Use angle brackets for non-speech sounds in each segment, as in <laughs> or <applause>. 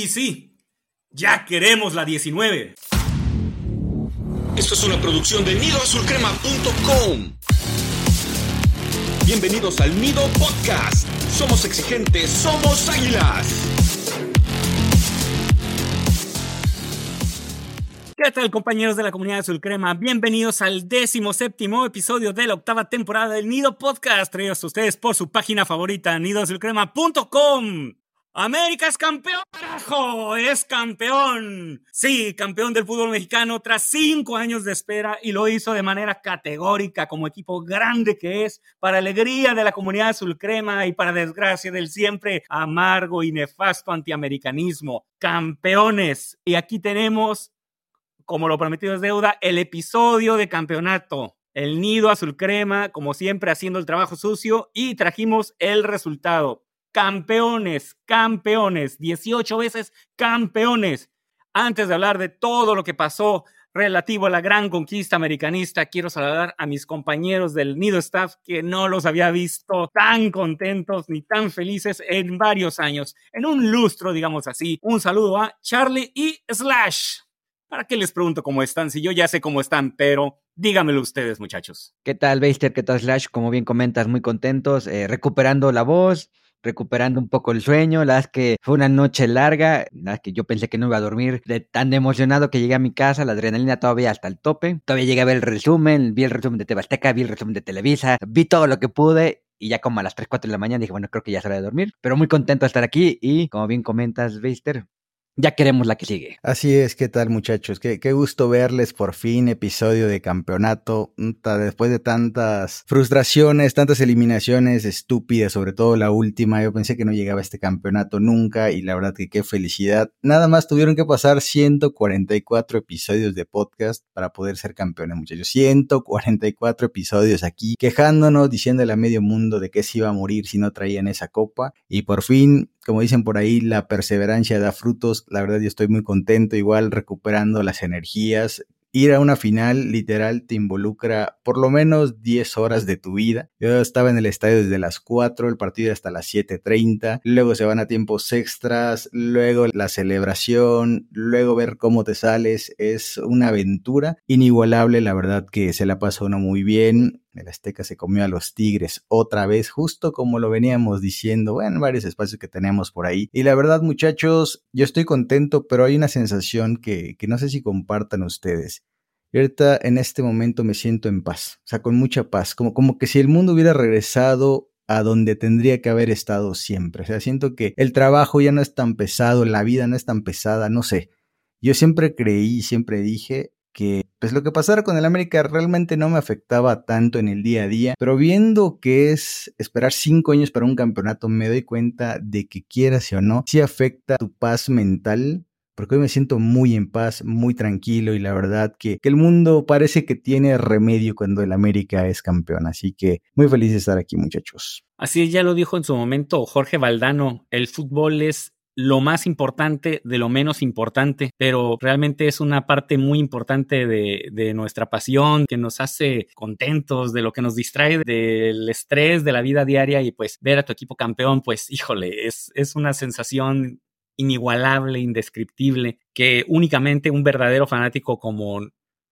Y sí, ya queremos la 19. Esto es una producción de nidoazulcrema.com. Bienvenidos al Nido Podcast. Somos exigentes, somos águilas. ¿Qué tal compañeros de la comunidad Azul Crema? Bienvenidos al décimo séptimo episodio de la octava temporada del Nido Podcast, traídos a ustedes por su página favorita, nidoazulcrema.com. América es campeón, es campeón. Sí, campeón del fútbol mexicano tras cinco años de espera y lo hizo de manera categórica como equipo grande que es, para alegría de la comunidad azul crema y para desgracia del siempre amargo y nefasto antiamericanismo. Campeones. Y aquí tenemos, como lo prometido es deuda, el episodio de campeonato. El nido azul crema, como siempre, haciendo el trabajo sucio y trajimos el resultado campeones, campeones, 18 veces campeones. Antes de hablar de todo lo que pasó relativo a la gran conquista americanista, quiero saludar a mis compañeros del Nido Staff que no los había visto tan contentos ni tan felices en varios años, en un lustro, digamos así. Un saludo a Charlie y Slash. ¿Para qué les pregunto cómo están? Si yo ya sé cómo están, pero dígamelo ustedes, muchachos. ¿Qué tal, Beister? ¿Qué tal, Slash? Como bien comentas, muy contentos, eh, recuperando la voz, recuperando un poco el sueño. La verdad es que fue una noche larga, la que yo pensé que no iba a dormir de tan emocionado que llegué a mi casa, la adrenalina todavía hasta el tope. Todavía llegué a ver el resumen, vi el resumen de Tebasteca, vi el resumen de Televisa, vi todo lo que pude y ya como a las 3, 4 de la mañana dije, bueno, creo que ya es hora de dormir, pero muy contento de estar aquí y como bien comentas, Beister, ya queremos la que sigue. Así es, ¿qué tal muchachos? Qué, qué gusto verles por fin, episodio de campeonato, después de tantas frustraciones, tantas eliminaciones estúpidas, sobre todo la última, yo pensé que no llegaba a este campeonato nunca y la verdad que qué felicidad. Nada más tuvieron que pasar 144 episodios de podcast para poder ser campeones muchachos, 144 episodios aquí quejándonos, diciéndole a medio mundo de que se iba a morir si no traían esa copa y por fin como dicen por ahí, la perseverancia da frutos. La verdad yo estoy muy contento, igual recuperando las energías. Ir a una final literal te involucra por lo menos 10 horas de tu vida. Yo estaba en el estadio desde las 4, el partido hasta las 7.30, luego se van a tiempos extras, luego la celebración, luego ver cómo te sales. Es una aventura inigualable, la verdad que se la pasa uno muy bien. El Azteca se comió a los Tigres otra vez, justo como lo veníamos diciendo en varios espacios que tenemos por ahí. Y la verdad, muchachos, yo estoy contento, pero hay una sensación que, que no sé si compartan ustedes. Ahorita en este momento me siento en paz, o sea, con mucha paz, como, como que si el mundo hubiera regresado a donde tendría que haber estado siempre. O sea, siento que el trabajo ya no es tan pesado, la vida no es tan pesada, no sé. Yo siempre creí, siempre dije, que pues lo que pasara con el América realmente no me afectaba tanto en el día a día, pero viendo que es esperar cinco años para un campeonato me doy cuenta de que quieras o no, sí afecta tu paz mental. Porque hoy me siento muy en paz, muy tranquilo y la verdad que, que el mundo parece que tiene remedio cuando el América es campeón. Así que muy feliz de estar aquí muchachos. Así ya lo dijo en su momento Jorge Valdano, el fútbol es lo más importante de lo menos importante, pero realmente es una parte muy importante de, nuestra pasión, que nos hace contentos, de lo que nos distrae del estrés de la vida diaria y pues ver a tu equipo campeón, pues híjole, es, es una sensación inigualable, indescriptible, que únicamente un verdadero fanático como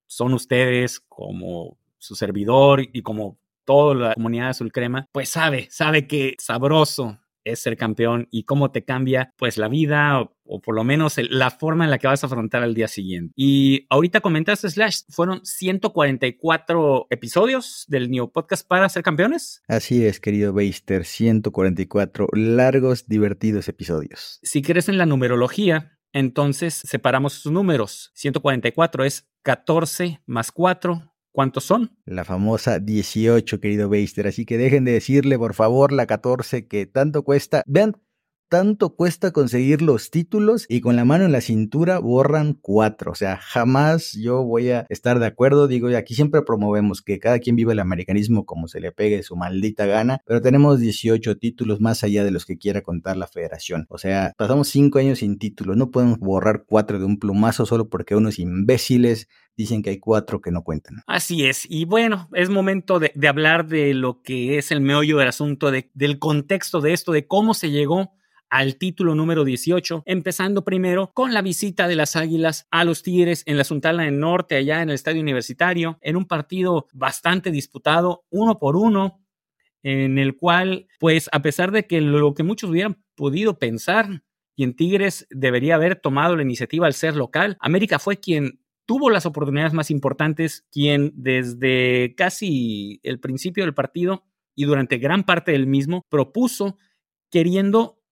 son ustedes, como su servidor y como toda la comunidad azul crema, pues sabe, sabe que sabroso es ser campeón y cómo te cambia pues la vida o, por lo menos la forma en la que vas a afrontar al día siguiente. Y ahorita comentaste, Slash, fueron 144 episodios del Neo Podcast para ser campeones. Así es, querido Beister, 144 largos, divertidos episodios. Si crees en la numerología, entonces separamos sus números. 144 es 14 más 4 ¿Cuántos son? La famosa 18, querido Beister. Así que dejen de decirle, por favor, la 14 que tanto cuesta. Vean tanto cuesta conseguir los títulos y con la mano en la cintura borran cuatro. O sea, jamás yo voy a estar de acuerdo. Digo, aquí siempre promovemos que cada quien viva el americanismo como se le pegue su maldita gana, pero tenemos 18 títulos más allá de los que quiera contar la federación. O sea, pasamos cinco años sin títulos. No podemos borrar cuatro de un plumazo solo porque unos imbéciles dicen que hay cuatro que no cuentan. Así es. Y bueno, es momento de, hablar de lo que es el meollo del asunto, del contexto de esto, de cómo se llegó al título número 18, empezando primero con la visita de las Águilas a los Tigres en la Sultana del Norte, allá en el Estadio Universitario, en un partido bastante disputado, uno por uno, en el cual, pues a pesar de que lo que muchos hubieran podido pensar, y en Tigres debería haber tomado la iniciativa al ser local, América fue quien tuvo las oportunidades más importantes, quien desde casi el principio del partido y durante gran parte del mismo propuso queriendo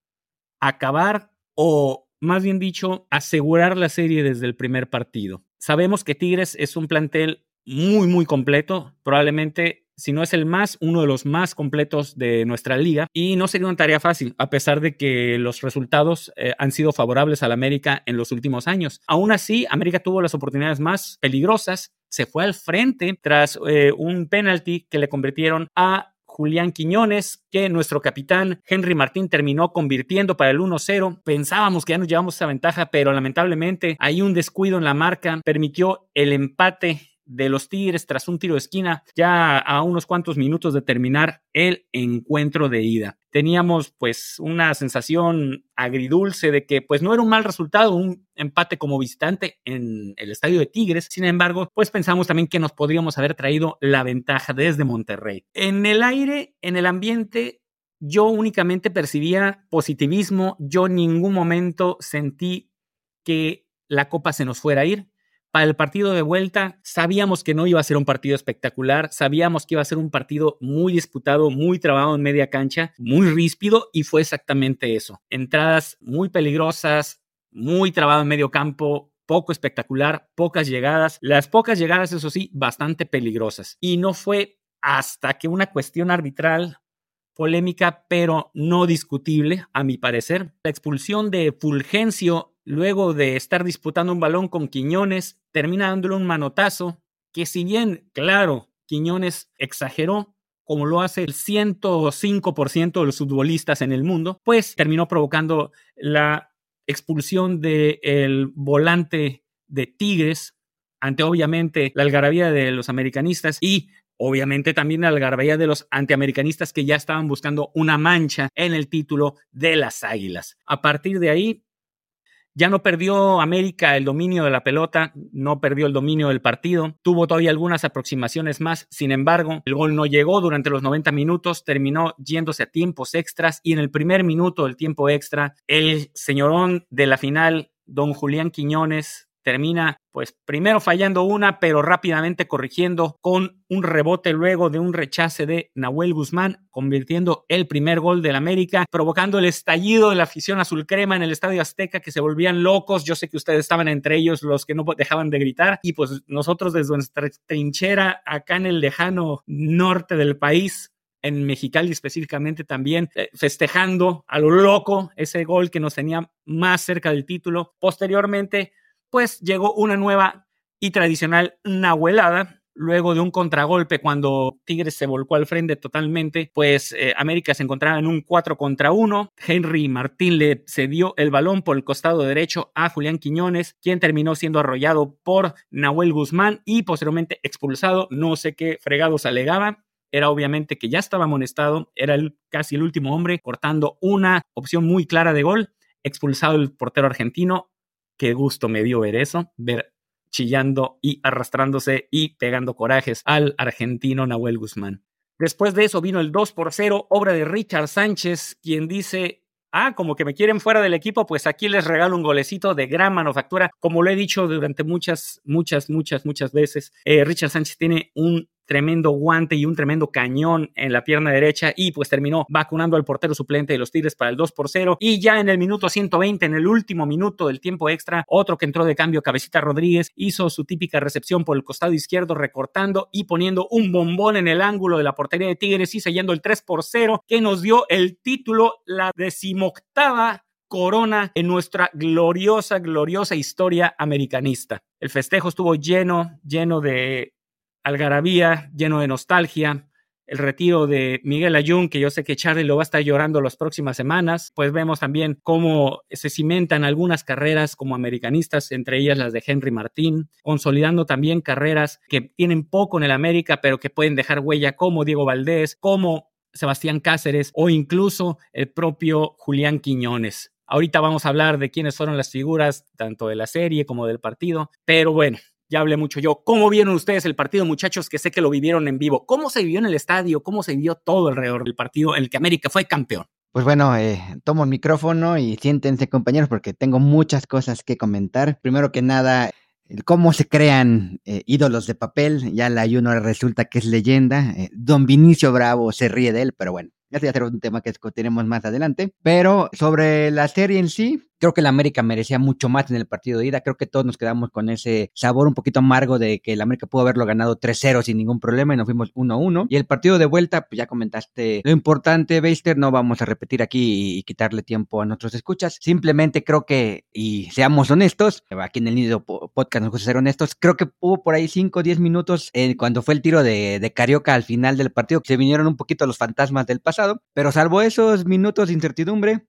acabar o más bien dicho, asegurar la serie desde el primer partido. Sabemos que Tigres es un plantel muy, muy completo, probablemente si no es el más, uno de los más completos de nuestra liga. Y no sería una tarea fácil, a pesar de que los resultados eh, han sido favorables al América en los últimos años. Aún así, América tuvo las oportunidades más peligrosas, se fue al frente tras eh, un penalti que le convirtieron a Julián Quiñones, que nuestro capitán Henry Martín terminó convirtiendo para el 1-0. Pensábamos que ya nos llevamos esa ventaja, pero lamentablemente hay un descuido en la marca, permitió el empate de los Tigres tras un tiro de esquina ya a unos cuantos minutos de terminar el encuentro de ida. Teníamos pues una sensación agridulce de que pues no era un mal resultado, un empate como visitante en el estadio de Tigres. Sin embargo, pues pensamos también que nos podríamos haber traído la ventaja desde Monterrey. En el aire, en el ambiente, yo únicamente percibía positivismo, yo en ningún momento sentí que la copa se nos fuera a ir para el partido de vuelta sabíamos que no iba a ser un partido espectacular, sabíamos que iba a ser un partido muy disputado, muy trabado en media cancha, muy ríspido y fue exactamente eso. Entradas muy peligrosas, muy trabado en medio campo, poco espectacular, pocas llegadas, las pocas llegadas, eso sí, bastante peligrosas. Y no fue hasta que una cuestión arbitral polémica, pero no discutible, a mi parecer, la expulsión de Fulgencio luego de estar disputando un balón con Quiñones, termina dándole un manotazo que si bien, claro, Quiñones exageró, como lo hace el 105% de los futbolistas en el mundo, pues terminó provocando la expulsión del volante de Tigres ante obviamente la algarabía de los americanistas y obviamente también la algarabía de los antiamericanistas que ya estaban buscando una mancha en el título de las Águilas. A partir de ahí, ya no perdió América el dominio de la pelota, no perdió el dominio del partido, tuvo todavía algunas aproximaciones más, sin embargo, el gol no llegó durante los 90 minutos, terminó yéndose a tiempos extras y en el primer minuto del tiempo extra, el señorón de la final, don Julián Quiñones, termina pues primero fallando una, pero rápidamente corrigiendo con un rebote luego de un rechace de Nahuel Guzmán, convirtiendo el primer gol del América, provocando el estallido de la afición azul crema en el Estadio Azteca, que se volvían locos. Yo sé que ustedes estaban entre ellos los que no dejaban de gritar, y pues nosotros desde nuestra trinchera acá en el lejano norte del país, en Mexicali específicamente también, eh, festejando a lo loco ese gol que nos tenía más cerca del título. Posteriormente, pues llegó una nueva y tradicional nahuelada. Luego de un contragolpe, cuando Tigres se volcó al frente totalmente, pues eh, América se encontraba en un 4 contra 1. Henry Martín le cedió el balón por el costado derecho a Julián Quiñones, quien terminó siendo arrollado por Nahuel Guzmán y posteriormente expulsado. No sé qué fregados alegaba era obviamente que ya estaba amonestado, era el, casi el último hombre, cortando una opción muy clara de gol, expulsado el portero argentino, qué gusto me dio ver eso, ver chillando y arrastrándose y pegando corajes al argentino Nahuel Guzmán. Después de eso vino el 2 por 0, obra de Richard Sánchez, quien dice, ah, como que me quieren fuera del equipo, pues aquí les regalo un golecito de gran manufactura. Como lo he dicho durante muchas, muchas, muchas, muchas veces, eh, Richard Sánchez tiene un tremendo guante y un tremendo cañón en la pierna derecha y pues terminó vacunando al portero suplente de los Tigres para el 2 por 0 y ya en el minuto 120, en el último minuto del tiempo extra, otro que entró de cambio, Cabecita Rodríguez, hizo su típica recepción por el costado izquierdo recortando y poniendo un bombón en el ángulo de la portería de Tigres y sellando el 3 por 0 que nos dio el título, la decimoctava corona en nuestra gloriosa, gloriosa historia americanista. El festejo estuvo lleno, lleno de algarabía, lleno de nostalgia, el retiro de Miguel Ayun, que yo sé que Charlie lo va a estar llorando las próximas semanas, pues vemos también cómo se cimentan algunas carreras como americanistas, entre ellas las de Henry Martín, consolidando también carreras que tienen poco en el América, pero que pueden dejar huella como Diego Valdés, como Sebastián Cáceres o incluso el propio Julián Quiñones. Ahorita vamos a hablar de quiénes fueron las figuras, tanto de la serie como del partido, pero bueno, ya hablé mucho yo. ¿Cómo vieron ustedes el partido, muchachos? Que sé que lo vivieron en vivo. ¿Cómo se vivió en el estadio? ¿Cómo se vivió todo alrededor del partido en el que América fue campeón? Pues bueno, eh, tomo el micrófono y siéntense compañeros porque tengo muchas cosas que comentar. Primero que nada, cómo se crean eh, ídolos de papel. Ya la Ayuno resulta que es leyenda. Eh, don Vinicio Bravo se ríe de él, pero bueno, ya va a ser un tema que discutiremos más adelante. Pero sobre la serie en sí, Creo que el América merecía mucho más en el partido de ida. Creo que todos nos quedamos con ese sabor un poquito amargo de que el América pudo haberlo ganado 3-0 sin ningún problema y nos fuimos 1-1. Y el partido de vuelta, pues ya comentaste lo importante, Beister. No vamos a repetir aquí y quitarle tiempo a nuestros escuchas. Simplemente creo que, y seamos honestos, aquí en el Nido Podcast nos gusta ser honestos, creo que hubo por ahí 5 o 10 minutos eh, cuando fue el tiro de, de Carioca al final del partido, se vinieron un poquito los fantasmas del pasado. Pero salvo esos minutos de incertidumbre,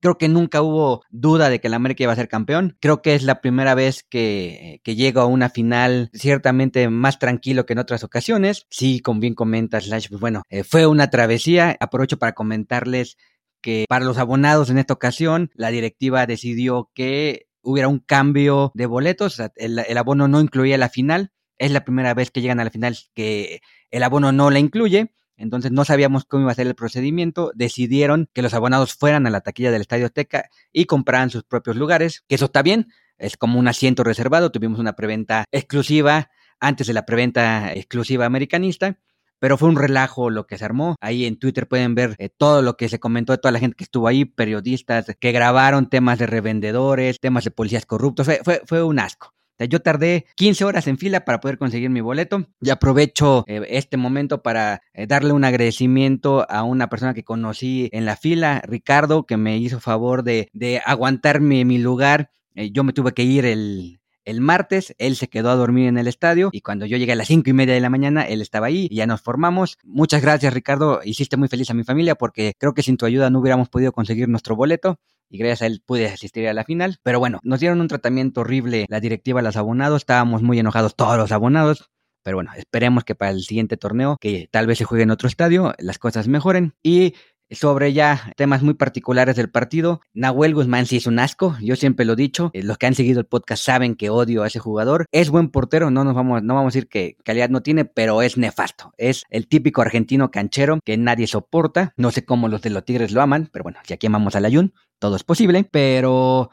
Creo que nunca hubo duda de que el América iba a ser campeón. Creo que es la primera vez que, que llego a una final ciertamente más tranquilo que en otras ocasiones. Sí, como bien comenta Slash, pues bueno, eh, fue una travesía. Aprovecho para comentarles que para los abonados en esta ocasión, la directiva decidió que hubiera un cambio de boletos. el abono no incluía la final. Es la primera vez que llegan a la final que el abono no la incluye. Entonces no sabíamos cómo iba a ser el procedimiento. Decidieron que los abonados fueran a la taquilla del Estadio Azteca y compraran sus propios lugares, que eso está bien. Es como un asiento reservado. Tuvimos una preventa exclusiva antes de la preventa exclusiva americanista. Pero fue un relajo lo que se armó. Ahí en Twitter pueden ver eh, todo lo que se comentó de toda la gente que estuvo ahí, periodistas que grabaron temas de revendedores, temas de policías corruptos. fue, fue un asco yo tardé 15 horas en fila para poder conseguir mi boleto y aprovecho eh, este momento para eh, darle un agradecimiento a una persona que conocí en la fila, Ricardo, que me hizo favor de, de aguantarme mi lugar. Eh, yo me tuve que ir el, el martes, él se quedó a dormir en el estadio y cuando yo llegué a las cinco y media de la mañana, él estaba ahí y ya nos formamos. Muchas gracias, Ricardo. Hiciste muy feliz a mi familia porque creo que sin tu ayuda no hubiéramos podido conseguir nuestro boleto y gracias a él pude asistir a la final. Pero bueno, nos dieron un tratamiento horrible la directiva, los abonados, estábamos muy enojados todos los abonados. Pero bueno, esperemos que para el siguiente torneo, que tal vez se juegue en otro estadio, las cosas mejoren. Y sobre ya temas muy particulares del partido. Nahuel Guzmán sí es un asco, yo siempre lo he dicho, eh, los que han seguido el podcast saben que odio a ese jugador. Es buen portero, no nos vamos, no vamos a decir que calidad no tiene, pero es nefasto. Es el típico argentino canchero que nadie soporta. No sé cómo los de los Tigres lo aman, pero bueno, si aquí amamos al Ayun, todo es posible, pero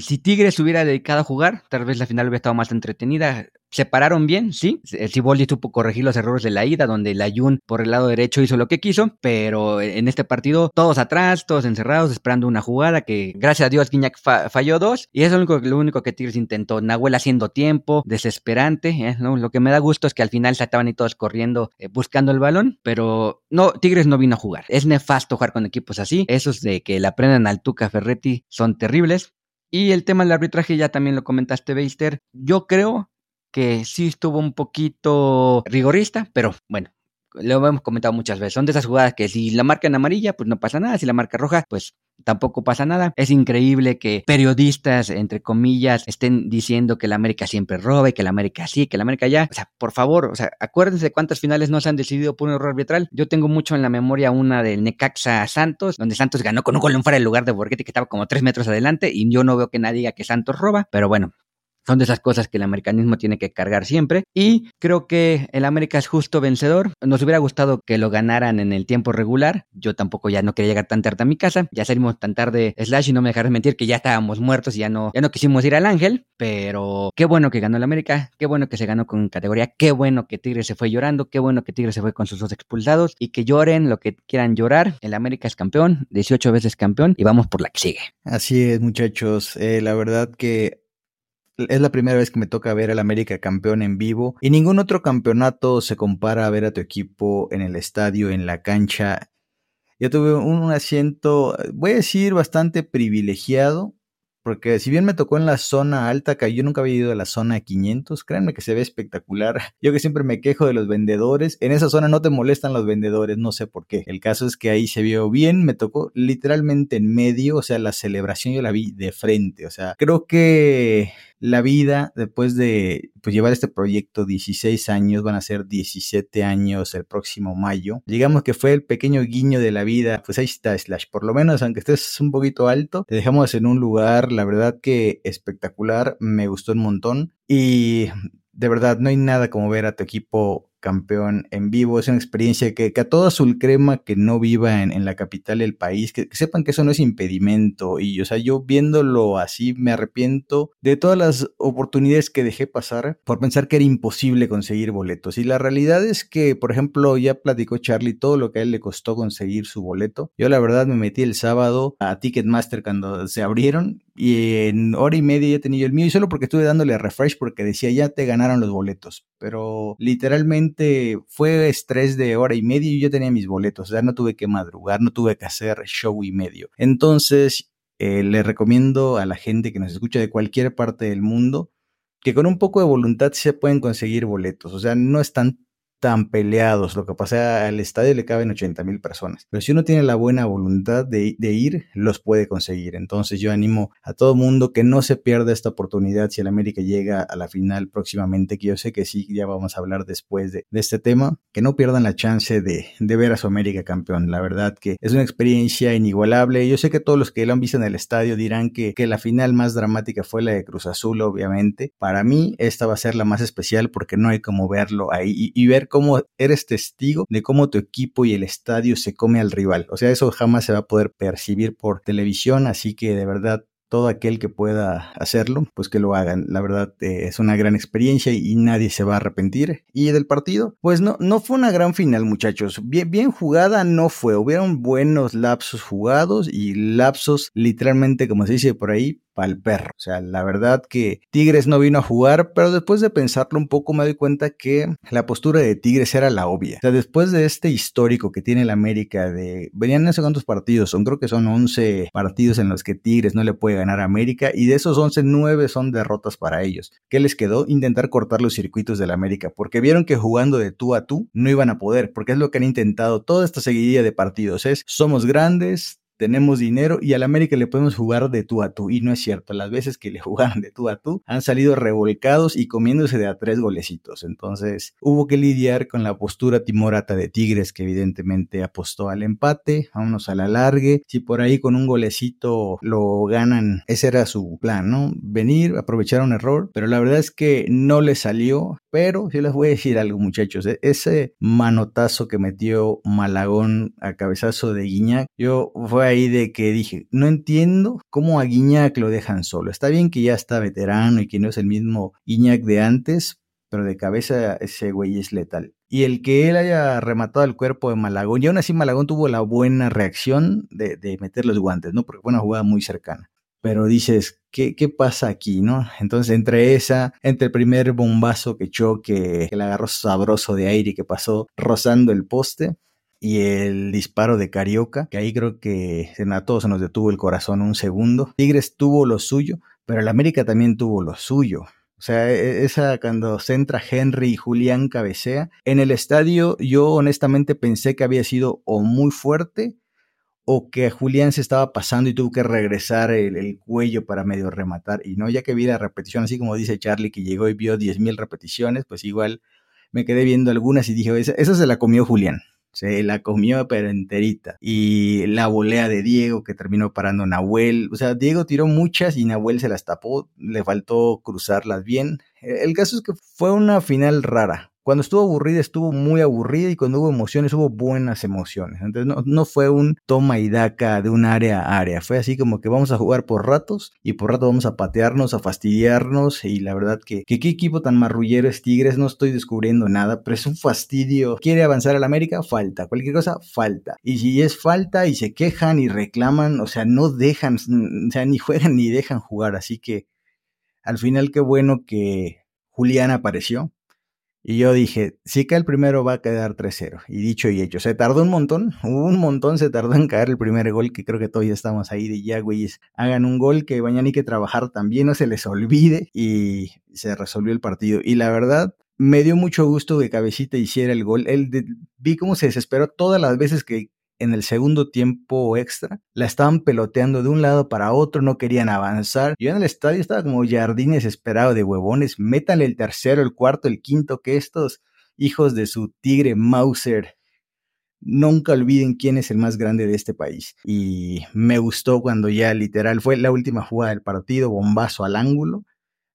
si Tigres hubiera dedicado a jugar, tal vez la final hubiera estado más entretenida. Se pararon bien, sí. El Ciboldi supo corregir los errores de la ida, donde el Ayun por el lado derecho hizo lo que quiso, pero en este partido todos atrás, todos encerrados, esperando una jugada que, gracias a Dios, Guiñac falló dos. Y es lo único, que Tigres intentó. Nahuel haciendo tiempo, desesperante. ¿eh? Lo que me da gusto es que al final se estaban ahí todos corriendo, eh, buscando el balón, pero no, Tigres no vino a jugar. Es nefasto jugar con equipos así. Esos de que la aprendan al Tuca Ferretti son terribles. Y el tema del arbitraje ya también lo comentaste, Beister. Yo creo que sí estuvo un poquito rigorista, pero bueno, lo hemos comentado muchas veces. Son de esas jugadas que si la marca en amarilla, pues no pasa nada. Si la marca roja, pues tampoco pasa nada. Es increíble que periodistas, entre comillas, estén diciendo que la América siempre roba y que la América sí, que la América ya. O sea, por favor, o sea, acuérdense cuántas finales no se han decidido por un error arbitral. Yo tengo mucho en la memoria una del Necaxa Santos, donde Santos ganó con un gol en fuera del lugar de Borghetti que estaba como tres metros adelante y yo no veo que nadie diga que Santos roba, pero bueno, son de esas cosas que el americanismo tiene que cargar siempre. Y creo que el América es justo vencedor. Nos hubiera gustado que lo ganaran en el tiempo regular. Yo tampoco ya no quería llegar tan tarde a mi casa. Ya salimos tan tarde Slash y no me dejarás mentir que ya estábamos muertos y ya no, ya no quisimos ir al Ángel. Pero qué bueno que ganó el América. Qué bueno que se ganó con categoría. Qué bueno que Tigre se fue llorando. Qué bueno que Tigre se fue con sus dos expulsados. Y que lloren lo que quieran llorar. El América es campeón. 18 veces campeón. Y vamos por la que sigue. Así es, muchachos. Eh, la verdad que es la primera vez que me toca ver al América campeón en vivo y ningún otro campeonato se compara a ver a tu equipo en el estadio, en la cancha. Yo tuve un asiento, voy a decir, bastante privilegiado porque si bien me tocó en la zona alta, que yo nunca había ido a la zona 500, créanme que se ve espectacular. <laughs> Yo que siempre me quejo de los vendedores, en esa zona no te molestan los vendedores, no sé por qué. El caso es que ahí se vio bien, me tocó literalmente en medio, o sea, la celebración yo la vi de frente, o sea, creo que la vida después de pues, llevar este proyecto 16 años, van a ser 17 años el próximo mayo. Digamos que fue el pequeño guiño de la vida, pues ahí está Slash, por lo menos aunque estés un poquito alto, te dejamos en un lugar, la verdad que espectacular, me gustó un montón y de verdad no hay nada como ver a tu equipo campeón en vivo. Es una experiencia que, a todo azul crema que no viva en, la capital del país, que, sepan que eso no es impedimento. Y, o sea, yo viéndolo así me arrepiento de todas las oportunidades que dejé pasar por pensar que era imposible conseguir boletos. Y la realidad es que, por ejemplo, ya platicó Charlie todo lo que a él le costó conseguir su boleto. Yo la verdad me metí el sábado a Ticketmaster cuando se abrieron y en hora y media ya tenía el mío y solo porque estuve dándole refresh porque decía ya te ganaron los boletos. Pero literalmente fue estrés de hora y media y yo tenía mis boletos, o sea, no tuve que madrugar, no tuve que hacer show y medio. Entonces, eh, le recomiendo a la gente que nos escucha de cualquier parte del mundo que con un poco de voluntad se pueden conseguir boletos, o sea, no están tan peleados. Lo que pasa al estadio le caben 80 mil personas. Pero si uno tiene la buena voluntad de, ir, los puede conseguir. Entonces yo animo a todo mundo que no se pierda esta oportunidad si el América llega a la final próximamente, que yo sé que sí, ya vamos a hablar después de, este tema, que no pierdan la chance de, de, ver a su América campeón. La verdad que es una experiencia inigualable. Yo sé que todos los que lo han visto en el estadio dirán que, que la final más dramática fue la de Cruz Azul, obviamente. Para mí esta va a ser la más especial porque no hay como verlo ahí y, y ver cómo eres testigo de cómo tu equipo y el estadio se come al rival. O sea, eso jamás se va a poder percibir por televisión, así que de verdad todo aquel que pueda hacerlo, pues que lo hagan. La verdad eh, es una gran experiencia y, nadie se va a arrepentir. Y del partido, pues no, no fue una gran final, muchachos. Bien, jugada no fue. Hubieron buenos lapsos jugados y lapsos literalmente, como se dice por ahí, el perro. O sea, la verdad que Tigres no vino a jugar, pero después de pensarlo un poco me doy cuenta que la postura de Tigres era la obvia. O sea, después de este histórico que tiene el América de... Venían no sé cuántos partidos, son creo que son 11 partidos en los que Tigres no le puede ganar a América y de esos 11, 9 son derrotas para ellos. ¿Qué les quedó? Intentar cortar los circuitos del América, porque vieron que jugando de tú a tú no iban a poder, porque es lo que han intentado toda esta seguidilla de partidos, es somos grandes, tenemos dinero y al América le podemos jugar de tú a tú. Y no es cierto, las veces que le <laughs> jugaron de tú a tú han salido revolcados y comiéndose de a tres golecitos. Entonces hubo que lidiar con la postura timorata de Tigres que evidentemente apostó al empate, vámonos a la largue. Si por ahí con un golecito lo ganan, ese era su plan, ¿no? Venir, aprovechar un error, pero la verdad es que no le salió. Pero yo les voy a decir algo muchachos, e-, ese manotazo que metió Malagón a cabezazo de Guiñac, yo fue ahí de que dije, no entiendo cómo a Guiñac lo dejan solo. Está bien que ya está veterano y que no es el mismo Guiñac de antes, pero de cabeza ese güey es letal. Y el que él haya rematado el cuerpo de Malagón, y aún así Malagón tuvo la buena reacción de, meter los guantes, ¿no? Porque fue una jugada muy cercana. Pero dices, ¿qué, ¿qué, pasa aquí, no? Entonces, entre esa, entre el primer bombazo que echó, que, que le agarró sabroso de aire que pasó rozando el poste, y el disparo de Carioca, que ahí creo que a todos se nos detuvo el corazón un segundo. Tigres tuvo lo suyo, pero el América también tuvo lo suyo. O sea, e, esa cuando centra Henry y Julián cabecea. En el estadio yo honestamente pensé que había sido o muy fuerte o que Julián se estaba pasando y tuvo que regresar el, cuello para medio rematar. Y no, ya que vi la repetición, así como dice Charlie que llegó y vio 10.000 repeticiones, pues igual me quedé viendo algunas y dije, esa se la comió Julián se la comió pero enterita. Y la volea de Diego que terminó parando Nahuel. O sea, Diego tiró muchas y Nahuel se las tapó, le faltó cruzarlas bien. El caso es que fue una final rara. Cuando estuvo aburrida, estuvo muy aburrida y cuando hubo emociones, hubo buenas emociones. Entonces no, fue un toma y daca de un área a área. Fue así como que vamos a jugar por ratos y por rato vamos a patearnos, a fastidiarnos. Y la verdad que, que qué equipo tan marrullero es Tigres, no estoy descubriendo nada, pero es un fastidio. ¿Quiere avanzar al América? Falta. Cualquier cosa, falta. Y si es falta y se quejan y reclaman, o sea, no dejan, o sea, ni juegan ni dejan jugar. Así que al final qué bueno que Julián apareció y yo dije, sí que el primero va a quedar 3-0. Y dicho y hecho, se tardó un montón, un montón se tardó en caer el primer gol, que creo que todavía estamos ahí de ya, güeyes, hagan un gol que mañana hay que trabajar también, no se les olvide. Y se resolvió el partido. Y la verdad, me dio mucho gusto que Cabecita hiciera el gol. Él vi cómo se desesperó todas las veces que en el segundo tiempo extra. La estaban peloteando de un lado para otro, no querían avanzar. Yo en el estadio estaba como jardín desesperado de huevones. Métanle el tercero, el cuarto, el quinto, que estos hijos de su tigre Mauser nunca olviden quién es el más grande de este país. Y me gustó cuando ya literal fue la última jugada del partido, bombazo al ángulo,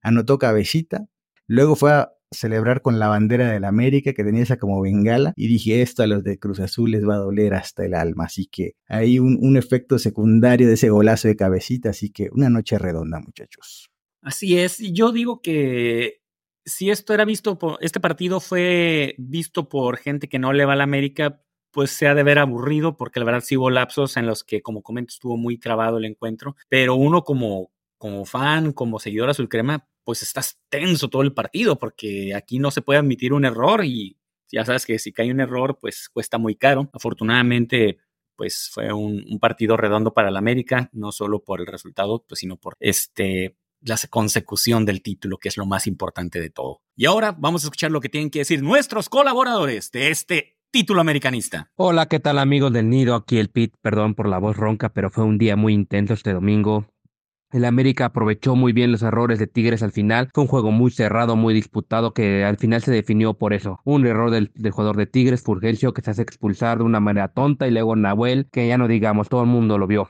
anotó cabecita, luego fue a celebrar con la bandera de la América que tenía esa como bengala y dije esto a los de Cruz Azul les va a doler hasta el alma, así que hay un, un efecto secundario de ese golazo de cabecita, así que una noche redonda muchachos. Así es, y yo digo que si esto era visto por, este partido fue visto por gente que no le va a la América, pues se ha de ver aburrido, porque la verdad sí hubo lapsos en los que, como comento, estuvo muy trabado el encuentro, pero uno como, como fan, como seguidor azul crema, pues estás tenso todo el partido, porque aquí no se puede admitir un error y ya sabes que si cae un error, pues cuesta muy caro. Afortunadamente, pues fue un, partido redondo para el América, no solo por el resultado, pues sino por este la consecución del título, que es lo más importante de todo. Y ahora vamos a escuchar lo que tienen que decir nuestros colaboradores de este título americanista. Hola, ¿qué tal amigos del Nido? Aquí el Pit, perdón por la voz ronca, pero fue un día muy intenso este domingo. El América aprovechó muy bien los errores de Tigres al final. Fue un juego muy cerrado, muy disputado, que al final se definió por eso. Un error del, del, jugador de Tigres, Fulgencio, que se hace expulsar de una manera tonta, y luego Nahuel, que ya no digamos, todo el mundo lo vio.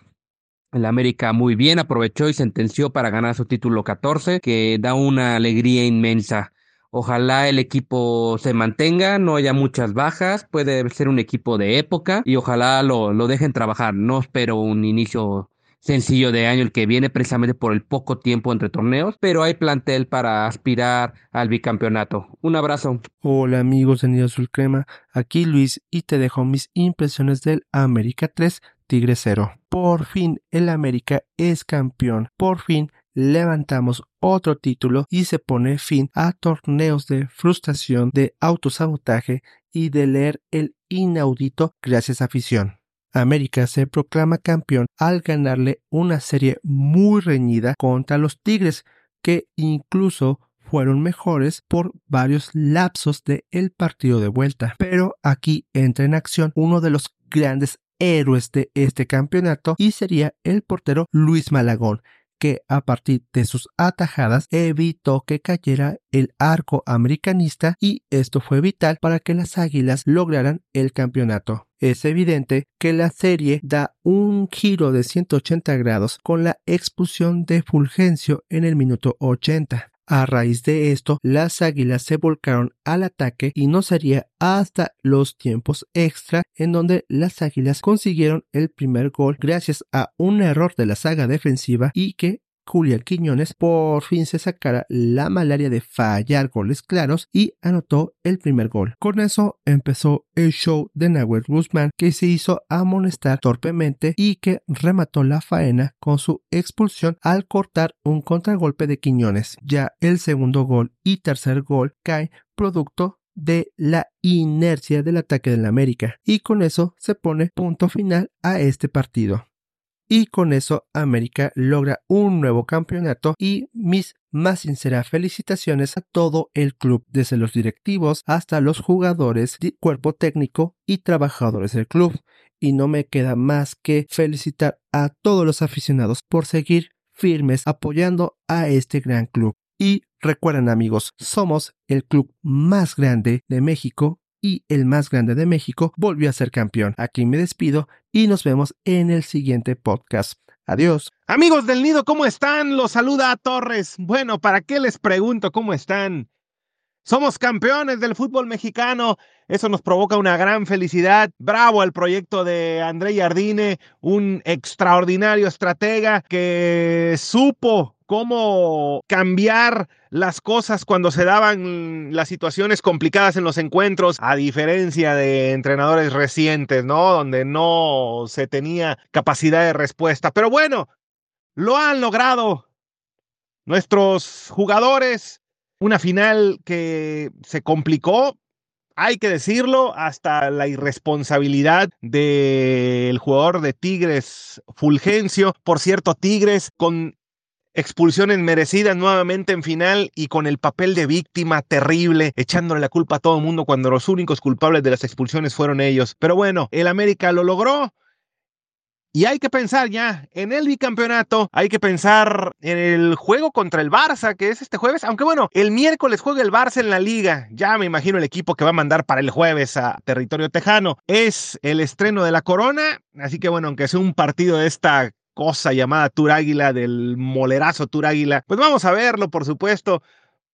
El América muy bien aprovechó y sentenció para ganar su título 14, que da una alegría inmensa. Ojalá el equipo se mantenga, no haya muchas bajas, puede ser un equipo de época y ojalá lo, lo dejen trabajar. No espero un inicio sencillo de año el que viene precisamente por el poco tiempo entre torneos, pero hay plantel para aspirar al bicampeonato. Un abrazo. Hola amigos de Nido Azul Crema, aquí Luis y te dejo mis impresiones del América 3 Tigre 0. Por fin el América es campeón, por fin levantamos otro título y se pone fin a torneos de frustración, de autosabotaje y de leer el inaudito gracias a afición. América se proclama campeón al ganarle una serie muy reñida contra los Tigres, que incluso fueron mejores por varios lapsos del el partido de vuelta. Pero aquí entra en acción uno de los grandes héroes de este campeonato y sería el portero Luis Malagón, que a partir de sus atajadas evitó que cayera el arco americanista y esto fue vital para que las Águilas lograran el campeonato. Es evidente que la serie da un giro de 180 grados con la expulsión de Fulgencio en el minuto 80. A raíz de esto, las águilas se volcaron al ataque y no sería hasta los tiempos extra en donde las águilas consiguieron el primer gol gracias a un error de la saga defensiva y que Julián Quiñones por fin se sacara la malaria de fallar goles claros y anotó el primer gol. Con eso empezó el show de Nahuel Guzmán que se hizo amonestar torpemente y que remató la faena con su expulsión al cortar un contragolpe de Quiñones. Ya el segundo gol y tercer gol cae producto de la inercia del ataque del América y con eso se pone punto final a este partido y con eso América logra un nuevo campeonato y mis más sinceras felicitaciones a todo el club, desde los directivos hasta los jugadores, cuerpo técnico y trabajadores del club. Y no me queda más que felicitar a todos los aficionados por seguir firmes apoyando a este gran club. Y recuerden amigos, somos el club más grande de México y el más grande de México volvió a ser campeón. Aquí me despido y nos vemos en el siguiente podcast. Adiós. Amigos del Nido, ¿cómo están? Los saluda a Torres. Bueno, ¿para qué les pregunto cómo están? Somos campeones del fútbol mexicano. Eso nos provoca una gran felicidad. Bravo al proyecto de André Jardine, un extraordinario estratega que supo cómo cambiar las cosas cuando se daban las situaciones complicadas en los encuentros, a diferencia de entrenadores recientes, ¿no? Donde no se tenía capacidad de respuesta. Pero bueno, lo han logrado nuestros jugadores. Una final que se complicó, hay que decirlo, hasta la irresponsabilidad del jugador de Tigres, Fulgencio. Por cierto, Tigres con expulsiones merecidas nuevamente en final y con el papel de víctima terrible, echándole la culpa a todo el mundo cuando los únicos culpables de las expulsiones fueron ellos. Pero bueno, el América lo logró. Y hay que pensar ya en el bicampeonato, hay que pensar en el juego contra el Barça, que es este jueves, aunque bueno, el miércoles juega el Barça en la liga, ya me imagino el equipo que va a mandar para el jueves a territorio tejano, es el estreno de la corona, así que bueno, aunque sea un partido de esta cosa llamada Tour Águila, del molerazo Tour Águila, pues vamos a verlo, por supuesto,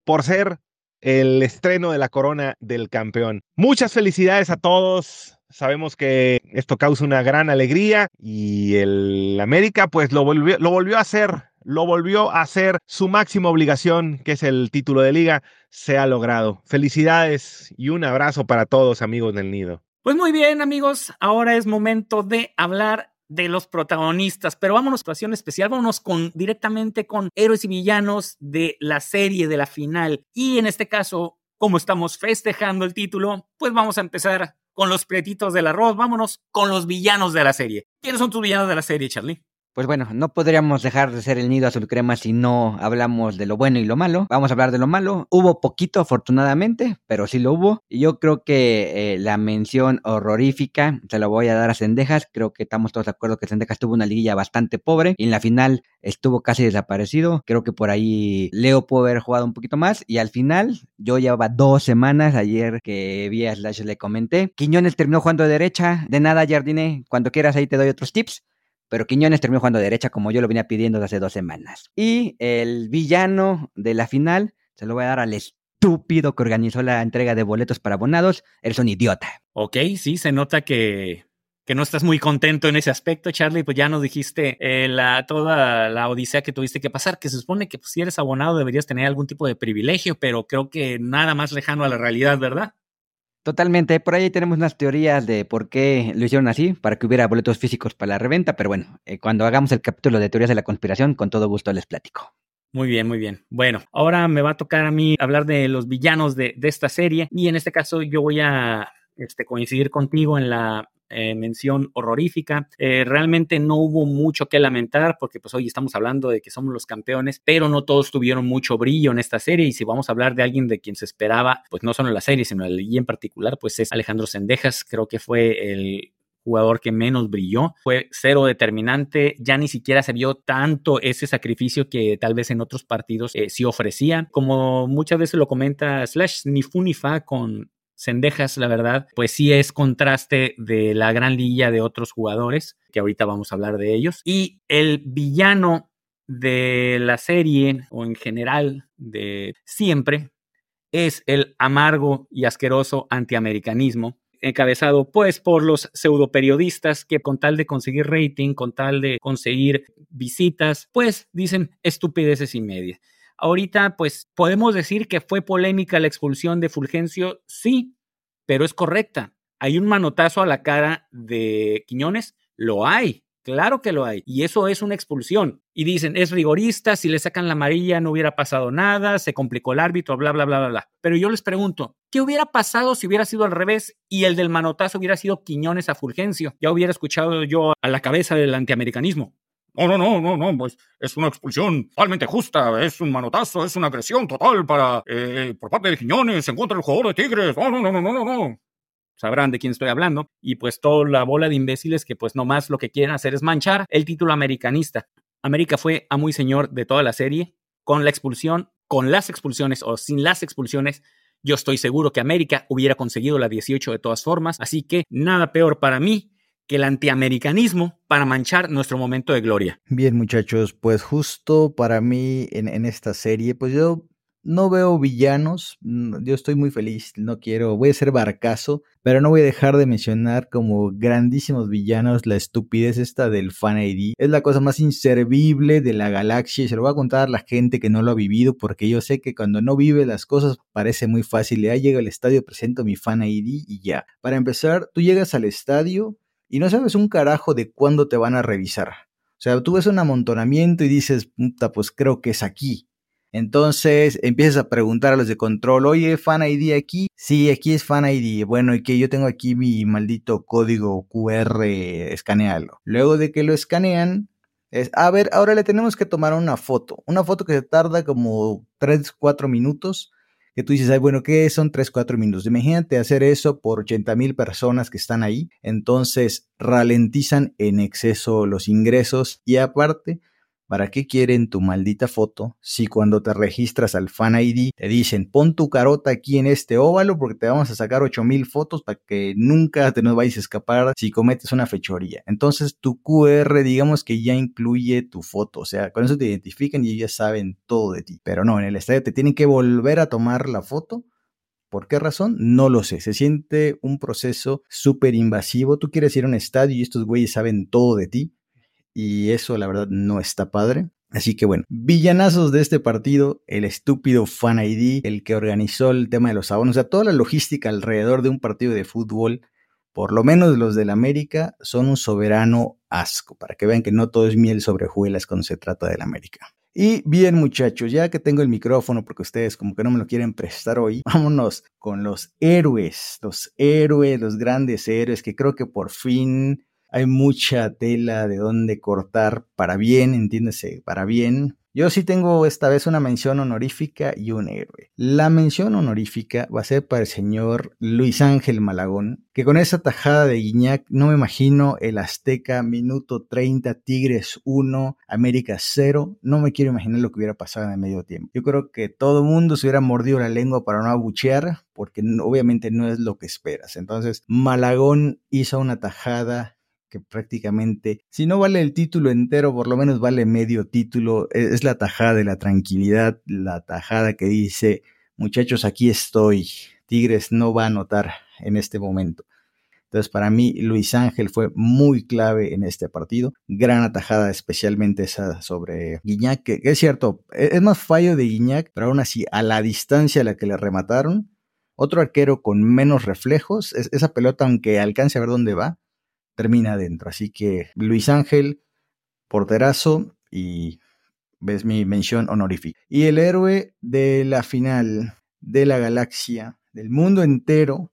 por ser el estreno de la corona del campeón. Muchas felicidades a todos, Sabemos que esto causa una gran alegría y el América pues lo volvió, lo volvió a hacer, lo volvió a hacer su máxima obligación, que es el título de liga, se ha logrado. Felicidades y un abrazo para todos amigos del nido. Pues muy bien amigos, ahora es momento de hablar de los protagonistas, pero vámonos a situación especial, vámonos con directamente con héroes y villanos de la serie de la final. Y en este caso, como estamos festejando el título, pues vamos a empezar con los pretitos del arroz, vámonos con los villanos de la serie. ¿Quiénes son tus villanos de la serie, Charlie? Pues bueno, no podríamos dejar de ser el nido azul crema si no hablamos de lo bueno y lo malo. Vamos a hablar de lo malo. Hubo poquito, afortunadamente, pero sí lo hubo. Y yo creo que eh, la mención horrorífica se la voy a dar a Cendejas. Creo que estamos todos de acuerdo que Cendejas tuvo una liguilla bastante pobre y en la final estuvo casi desaparecido. Creo que por ahí Leo pudo haber jugado un poquito más. Y al final, yo llevaba dos semanas ayer que vi a Slash le comenté. Quiñones terminó jugando de derecha. De nada, Jardine. Cuando quieras ahí te doy otros tips pero Quiñones terminó jugando de derecha como yo lo venía pidiendo desde hace dos semanas. Y el villano de la final se lo voy a dar al estúpido que organizó la entrega de boletos para abonados. Eres un idiota. Ok, sí, se nota que, que no estás muy contento en ese aspecto, Charlie. Pues ya nos dijiste eh, toda la odisea que tuviste que pasar, que se supone que pues, si eres abonado deberías tener algún tipo de privilegio, pero creo que nada más lejano a la realidad, ¿verdad? Totalmente, por ahí tenemos unas teorías de por qué lo hicieron así, para que hubiera boletos físicos para la reventa, pero bueno, eh, cuando hagamos el capítulo de teorías de la conspiración, con todo gusto les platico. Muy bien, muy bien. Bueno, ahora me va a tocar a mí hablar de los villanos de, de esta serie y en este caso yo voy a este, coincidir contigo en la eh, mención horrorífica. Eh, realmente no hubo mucho que lamentar porque pues hoy estamos hablando de que somos los campeones, pero no todos tuvieron mucho brillo en esta serie y si vamos a hablar de alguien de quien se esperaba, pues no solo la serie, sino el en particular, pues es Alejandro Sendejas, creo que fue el jugador que menos brilló, fue cero determinante, ya ni siquiera se vio tanto ese sacrificio que tal vez en otros partidos eh, sí ofrecía. Como muchas veces lo comenta Slash, ni fu ni fa con Cendejas, la verdad, pues sí es contraste de la gran lilla de otros jugadores, que ahorita vamos a hablar de ellos. Y el villano de la serie, o en general de siempre, es el amargo y asqueroso antiamericanismo, encabezado pues por los pseudoperiodistas que con tal de conseguir rating, con tal de conseguir visitas, pues dicen estupideces y media. Ahorita, pues podemos decir que fue polémica la expulsión de Fulgencio, sí, pero es correcta. ¿Hay un manotazo a la cara de Quiñones? Lo hay, claro que lo hay. Y eso es una expulsión. Y dicen, es rigorista, si le sacan la amarilla no hubiera pasado nada, se complicó el árbitro, bla, bla, bla, bla, bla. Pero yo les pregunto, ¿qué hubiera pasado si hubiera sido al revés y el del manotazo hubiera sido Quiñones a Fulgencio? Ya hubiera escuchado yo a la cabeza del antiamericanismo. No, no, no, no, no, pues es una expulsión totalmente justa, es un manotazo, es una agresión total para eh, por parte de Quiñones en contra del jugador de Tigres. No, no, no, no, no, no. Sabrán de quién estoy hablando. Y pues toda la bola de imbéciles que pues nomás lo que quieren hacer es manchar el título americanista. América fue a muy señor de toda la serie, con la expulsión, con las expulsiones o sin las expulsiones. Yo estoy seguro que América hubiera conseguido la 18 de todas formas, así que nada peor para mí que el antiamericanismo para manchar nuestro momento de gloria. Bien, muchachos, pues justo para mí en, en, esta serie, pues yo no veo villanos, yo estoy muy feliz, no quiero, voy a ser barcazo, pero no voy a dejar de mencionar como grandísimos villanos la estupidez esta del Fan ID. Es la cosa más inservible de la galaxia y se lo voy a contar a la gente que no lo ha vivido porque yo sé que cuando no vive las cosas parece muy fácil. Ya llego al estadio, presento mi Fan ID y ya. Para empezar, tú llegas al estadio y no sabes un carajo de cuándo te van a revisar. O sea, tú ves un amontonamiento y dices, puta, pues creo que es aquí. Entonces empiezas a preguntar a los de control, oye, Fan ID aquí. Sí, aquí es Fan ID. Bueno, y que yo tengo aquí mi maldito código QR, escanealo. Luego de que lo escanean, Es, a ver, ahora le tenemos que tomar una foto. Una foto que se tarda como 3, 4 minutos. Que tú dices, ay, bueno, ¿qué son 3, 4 minutos? Imagínate hacer eso por 80 mil personas que están ahí. Entonces ralentizan en exceso los ingresos y aparte ¿Para qué quieren tu maldita foto si cuando te registras al Fan ID te dicen pon tu carota aquí en este óvalo porque te vamos a sacar 8000 fotos para que nunca te nos vayas a escapar si cometes una fechoría? Entonces tu QR digamos que ya incluye tu foto, o sea, con eso te identifican y ya saben todo de ti. Pero no, en el estadio te tienen que volver a tomar la foto ¿Por qué razón? No lo sé. Se siente un proceso súper invasivo. Tú quieres ir a un estadio y estos güeyes saben todo de ti y eso la verdad no está padre. Así que bueno, villanazos de este partido, el estúpido Fan ID, el que organizó el tema de los abonos, o sea, toda la logística alrededor de un partido de fútbol, por lo menos los del América, son un soberano asco, para que vean que no todo es miel sobre juelas cuando se trata del América. Y bien muchachos, ya que tengo el micrófono, porque ustedes como que no me lo quieren prestar hoy, <laughs> vámonos con los héroes, los héroes, los grandes héroes que creo que por fin hay mucha tela de dónde cortar para bien, entiéndese, para bien. Yo sí tengo esta vez una mención honorífica y un héroe. La mención honorífica va a ser para el señor Luis Ángel Malagón, que con esa tajada de Guiñac no me imagino el Azteca minuto 30, Tigres 1, América 0. No me quiero imaginar lo que hubiera pasado en el medio tiempo. Yo creo que todo el mundo se hubiera mordido la lengua para no abuchear, porque obviamente no es lo que esperas. Entonces, Malagón hizo una tajada que prácticamente, si no vale el título entero, por lo menos vale medio título. E, es la tajada de la tranquilidad, la tajada que dice, muchachos, aquí estoy. Tigres no va a anotar en este momento. Entonces, para mí, Luis Ángel fue muy clave en este partido. Gran atajada, especialmente esa sobre Guiñac, que, es cierto, e, es más fallo de Guiñac, pero aún así, a la distancia a la que le remataron, otro arquero con menos reflejos, esa pelota, aunque alcance a ver dónde va, termina adentro. Así que Luis Ángel, porterazo y ves mi mención honorífica. Y el héroe de la final de la galaxia, del mundo entero,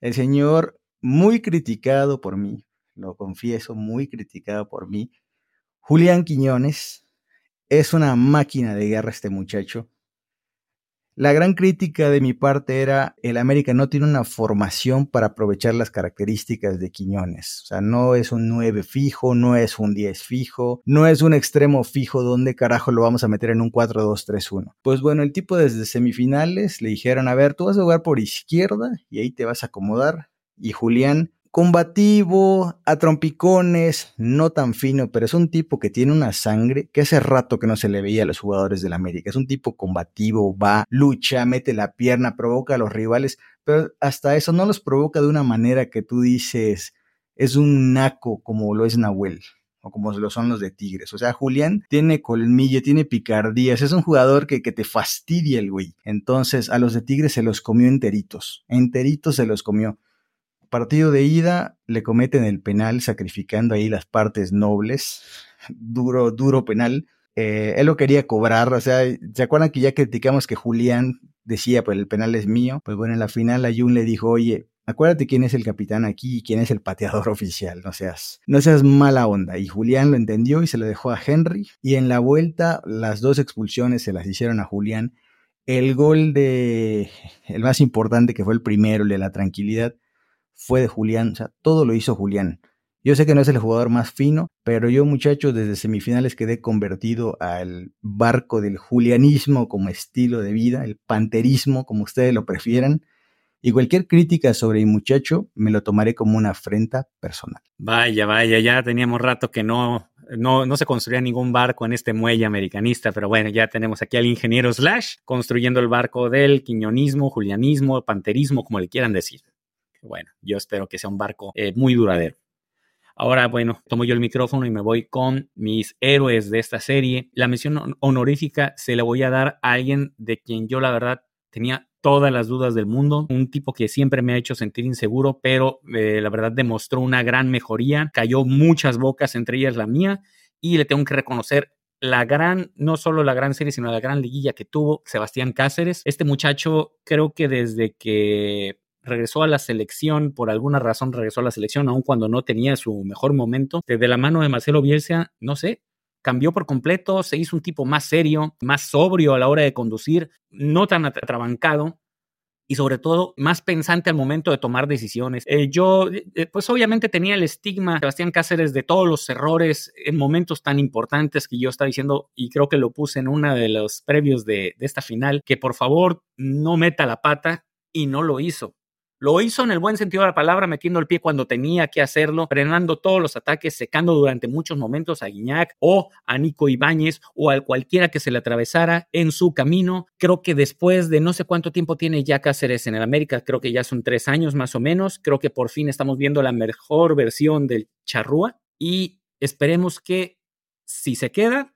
el señor muy criticado por mí, lo confieso, muy criticado por mí, Julián Quiñones, es una máquina de guerra este muchacho. La gran crítica de mi parte era el América no tiene una formación para aprovechar las características de Quiñones. O sea, no es un 9 fijo, no es un 10 fijo, no es un extremo fijo donde carajo lo vamos a meter en un 4-2-3-1. Pues bueno, el tipo desde semifinales le dijeron, a ver, tú vas a jugar por izquierda y ahí te vas a acomodar. Y Julián combativo, a trompicones, no tan fino, pero es un tipo que tiene una sangre que hace rato que no se le veía a los jugadores del América. Es un tipo combativo, va, lucha, mete la pierna, provoca a los rivales, pero hasta eso no los provoca de una manera que tú dices es un naco como lo es Nahuel o como lo son los de Tigres. O sea, Julián tiene colmillo, tiene picardías, es un jugador que, que te fastidia el güey. Entonces, a los de Tigres se los comió enteritos, enteritos se los comió partido de ida le cometen el penal sacrificando ahí las partes nobles, duro, duro penal. Eh, él lo quería cobrar, o sea, ¿se acuerdan que ya criticamos que Julián decía, pues el penal es mío? Pues bueno, en la final Ayun le dijo, oye, acuérdate quién es el capitán aquí y quién es el pateador <laughs> oficial, no seas, no seas mala onda. Y Julián lo entendió y se lo dejó a Henry. Y en la vuelta, las dos expulsiones se las hicieron a Julián. El gol de, el más importante que fue el primero, el de la tranquilidad, fue de Julián, o sea, todo lo hizo Julián. Yo sé que no es el jugador más fino, pero yo muchachos desde semifinales quedé convertido al barco del julianismo como estilo de vida, el panterismo como ustedes lo prefieran. Y cualquier crítica sobre mi muchacho me lo tomaré como una afrenta personal. Vaya, vaya, ya teníamos rato que no, no, no se construía ningún barco en este muelle americanista, pero bueno, ya tenemos aquí al ingeniero Slash construyendo el barco del quiñonismo, julianismo, panterismo, como le quieran decir. Bueno, yo espero que sea un barco eh, muy duradero. Ahora, bueno, tomo yo el micrófono y me voy con mis héroes de esta serie. La mención honorífica se la voy a dar a alguien de quien yo la verdad tenía todas las dudas del mundo, un tipo que siempre me ha hecho sentir inseguro, pero eh, la verdad demostró una gran mejoría, cayó muchas bocas, entre ellas la mía, y le tengo que reconocer la gran, no solo la gran serie, sino la gran liguilla que tuvo Sebastián Cáceres. Este muchacho creo que desde que regresó a la selección, por alguna razón regresó a la selección, aun cuando no tenía su mejor momento. Desde la mano de Marcelo Bielsa, no sé, cambió por completo, se hizo un tipo más serio, más sobrio a la hora de conducir, no tan atrabancado y sobre todo más pensante al momento de tomar decisiones. Eh, yo, eh, pues obviamente tenía el estigma, Sebastián Cáceres, de todos los errores en momentos tan importantes que yo estaba diciendo, y creo que lo puse en una de los previos de esta final, que por favor no meta la pata y no lo hizo. Lo hizo en el buen sentido de la palabra, metiendo el pie cuando tenía que hacerlo, frenando todos los ataques, secando durante muchos momentos a Guiñac o a Nico Ibáñez o a cualquiera que se le atravesara en su camino. Creo que después de no sé cuánto tiempo tiene ya Cáceres en el América, creo que ya son tres años más o menos, creo que por fin estamos viendo la mejor versión del Charrúa y esperemos que si se queda,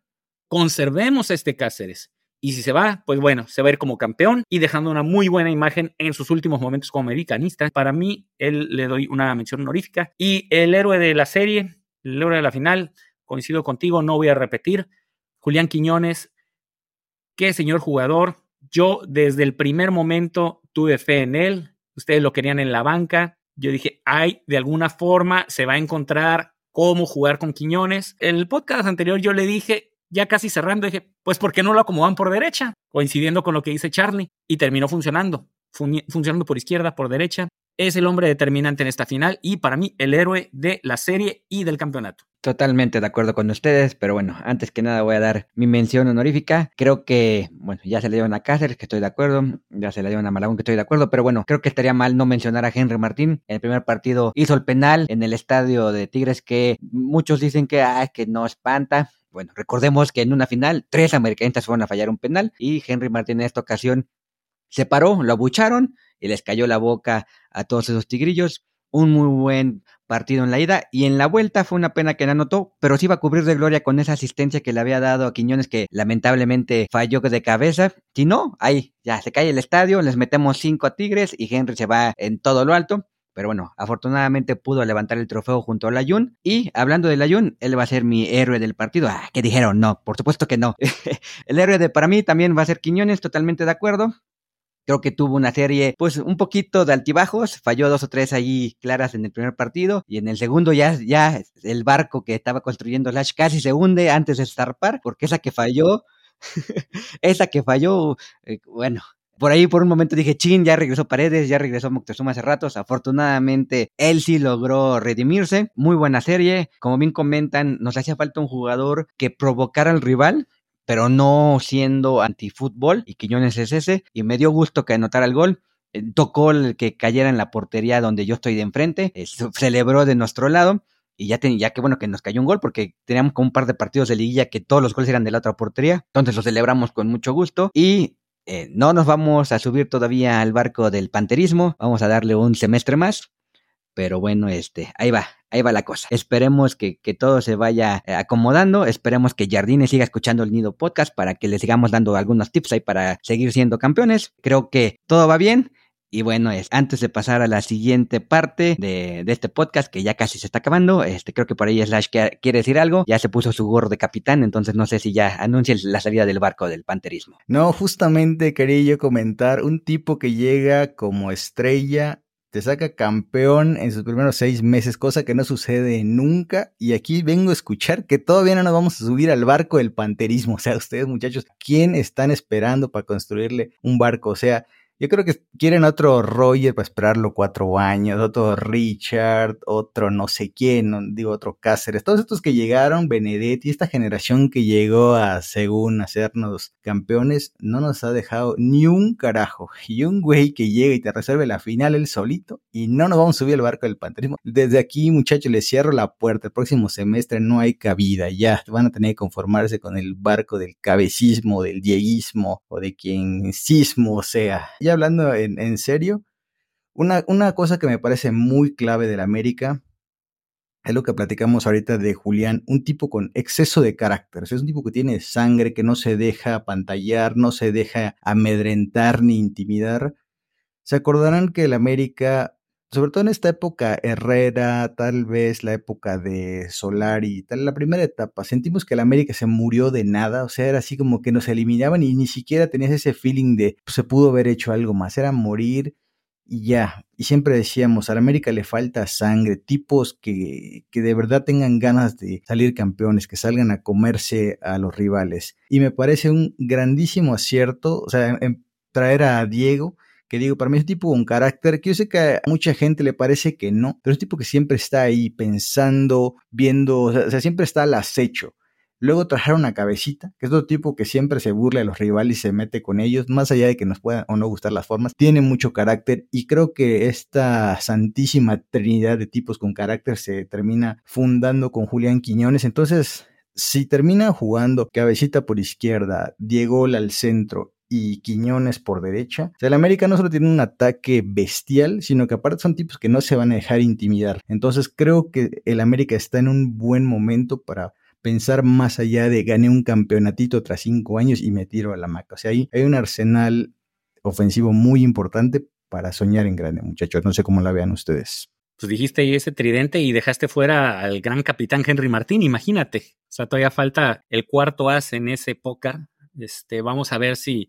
conservemos este Cáceres y si se va, pues bueno, se va a ir como campeón y dejando una muy buena imagen en sus últimos momentos como americanista. Para mí, él le doy una mención honorífica. Y el héroe de la serie, el héroe de la final, coincido contigo, no voy a repetir. Julián Quiñones, qué señor jugador. Yo desde el primer momento tuve fe en él. Ustedes lo querían en la banca. Yo dije, ay, de alguna forma se va a encontrar cómo jugar con Quiñones. En el podcast anterior yo le dije, ya casi cerrando, dije, pues ¿por qué no lo acomodan por derecha? Coincidiendo con lo que dice Charlie. Y terminó funcionando, funcionando por izquierda, por derecha. Es el hombre determinante en esta final y para mí el héroe de la serie y del campeonato. Totalmente de acuerdo con ustedes, pero bueno, antes que nada voy a dar mi mención honorífica. Creo que, bueno, ya se le dieron a Cáceres, que estoy de acuerdo, ya se le dieron a Malagón, que estoy de acuerdo, pero bueno, creo que estaría mal no mencionar a Henry Martín. En el primer partido hizo el penal en el estadio de Tigres que muchos dicen que, que no espanta. Bueno, recordemos que en una final tres americanistas fueron a fallar un penal y Henry Martín en esta ocasión se paró, lo abucharon y les cayó la boca a todos esos tigrillos. Un muy buen partido en la ida y en la vuelta fue una pena que no anotó, pero sí iba a cubrir de gloria con esa asistencia que le había dado a Quiñones que lamentablemente falló de cabeza. Si no, ahí ya se cae el estadio, les metemos cinco a Tigres y Henry se va en todo lo alto. Pero bueno, afortunadamente pudo levantar el trofeo junto a Layun. Y hablando de Layun, él va a ser mi héroe del partido. Ah, ¿qué dijeron? No, por supuesto que no. <laughs> el héroe de para mí también va a ser Quiñones, totalmente de acuerdo. Creo que tuvo una serie, pues un poquito de altibajos, falló dos o tres ahí claras en el primer partido y en el segundo ya, ya el barco que estaba construyendo Lash casi se hunde antes de zarpar, porque esa que falló, <laughs> esa que falló, eh, bueno, por ahí por un momento dije, chin, ya regresó Paredes, ya regresó Moctezuma hace ratos. Afortunadamente, él sí logró redimirse. Muy buena serie. Como bien comentan, nos hacía falta un jugador que provocara al rival pero no siendo antifútbol, y Quiñones es ese, y me dio gusto que anotara el gol. Eh, tocó el que cayera en la portería donde yo estoy de enfrente, eh, celebró de nuestro lado, y ya, ten, ya que bueno que nos cayó un gol porque teníamos como un par de partidos de liguilla que todos los goles eran de la otra portería, entonces lo celebramos con mucho gusto y eh, no nos vamos a subir todavía al barco del panterismo, vamos a darle un semestre más, pero bueno, este, ahí va, ahí va la cosa. Esperemos que, que todo se vaya eh, acomodando, esperemos que Jardine siga escuchando el Nido Podcast para que le sigamos dando algunos tips ahí para seguir siendo campeones. Creo que todo va bien y bueno, es, antes de pasar a la siguiente parte de, de, este podcast, que ya casi se está acabando, este, creo que por ahí Slash quiere decir algo, ya se puso su gorro de capitán, entonces no sé si ya anuncia la salida del barco del panterismo. No, justamente quería yo comentar, un tipo que llega como estrella te saca campeón en sus primeros seis meses, cosa que no sucede nunca. Y aquí vengo a escuchar que todavía no nos vamos a subir al barco del panterismo. O sea, ustedes muchachos, ¿quién están esperando para construirle un barco? O sea, yo creo que quieren otro Roger para esperarlo cuatro años, otro Richard, otro no sé quién, digo otro Cáceres, todos estos que llegaron, Benedetti, esta generación que llegó a, según, hacernos campeones, no nos ha dejado ni un carajo. Y un güey que llega y te resuelve la final él solito, y no nos vamos a subir al barco del panterismo. Desde aquí, muchachos, les cierro la puerta. El próximo semestre no hay cabida, ya van a tener que conformarse con el barco del cabecismo, del dieguismo o de quien sismo sea. Ya hablando en, serio, una, una, cosa que me parece muy clave del América es lo que platicamos ahorita de Julián, un tipo con exceso de carácter, es un tipo que tiene sangre, que no se deja pantallar, no se deja amedrentar ni intimidar. Se acordarán que el América sobre todo en esta época Herrera, tal vez la época de Solari, tal, la primera etapa, sentimos que el América se murió de nada, o sea, era así como que nos eliminaban y ni siquiera tenías ese feeling de pues, se pudo haber hecho algo más, era morir y ya. Y siempre decíamos, a América le falta sangre, tipos que, que de verdad tengan ganas de salir campeones, que salgan a comerse a los rivales. Y me parece un grandísimo acierto, o sea, traer a Diego, que digo, para mí es un tipo con carácter, que yo sé que a mucha gente le parece que no, pero es un tipo que siempre está ahí pensando, viendo, o sea, siempre está al acecho. Luego trajeron a Cabecita, que es otro tipo que siempre se burla de los rivales y se mete con ellos, más allá de que nos puedan o no gustar las formas, tiene mucho carácter y creo que esta santísima trinidad de tipos con carácter se termina fundando con Julián Quiñones. Entonces, si termina jugando Cabecita por izquierda, Diego al centro y Quiñones por derecha. O sea, el América no solo tiene un ataque bestial, sino que aparte son tipos que no se van a dejar intimidar. Entonces creo que el América está en un buen momento para pensar más allá de gané un campeonatito tras cinco años y me tiro a la maca. O sea, ahí hay un arsenal ofensivo muy importante para soñar en grande, muchachos. No sé cómo la vean ustedes. Pues dijiste ahí ese tridente y dejaste fuera al gran capitán Henry Martín, imagínate. O sea, todavía falta el cuarto as en ese póker. Este, vamos a ver si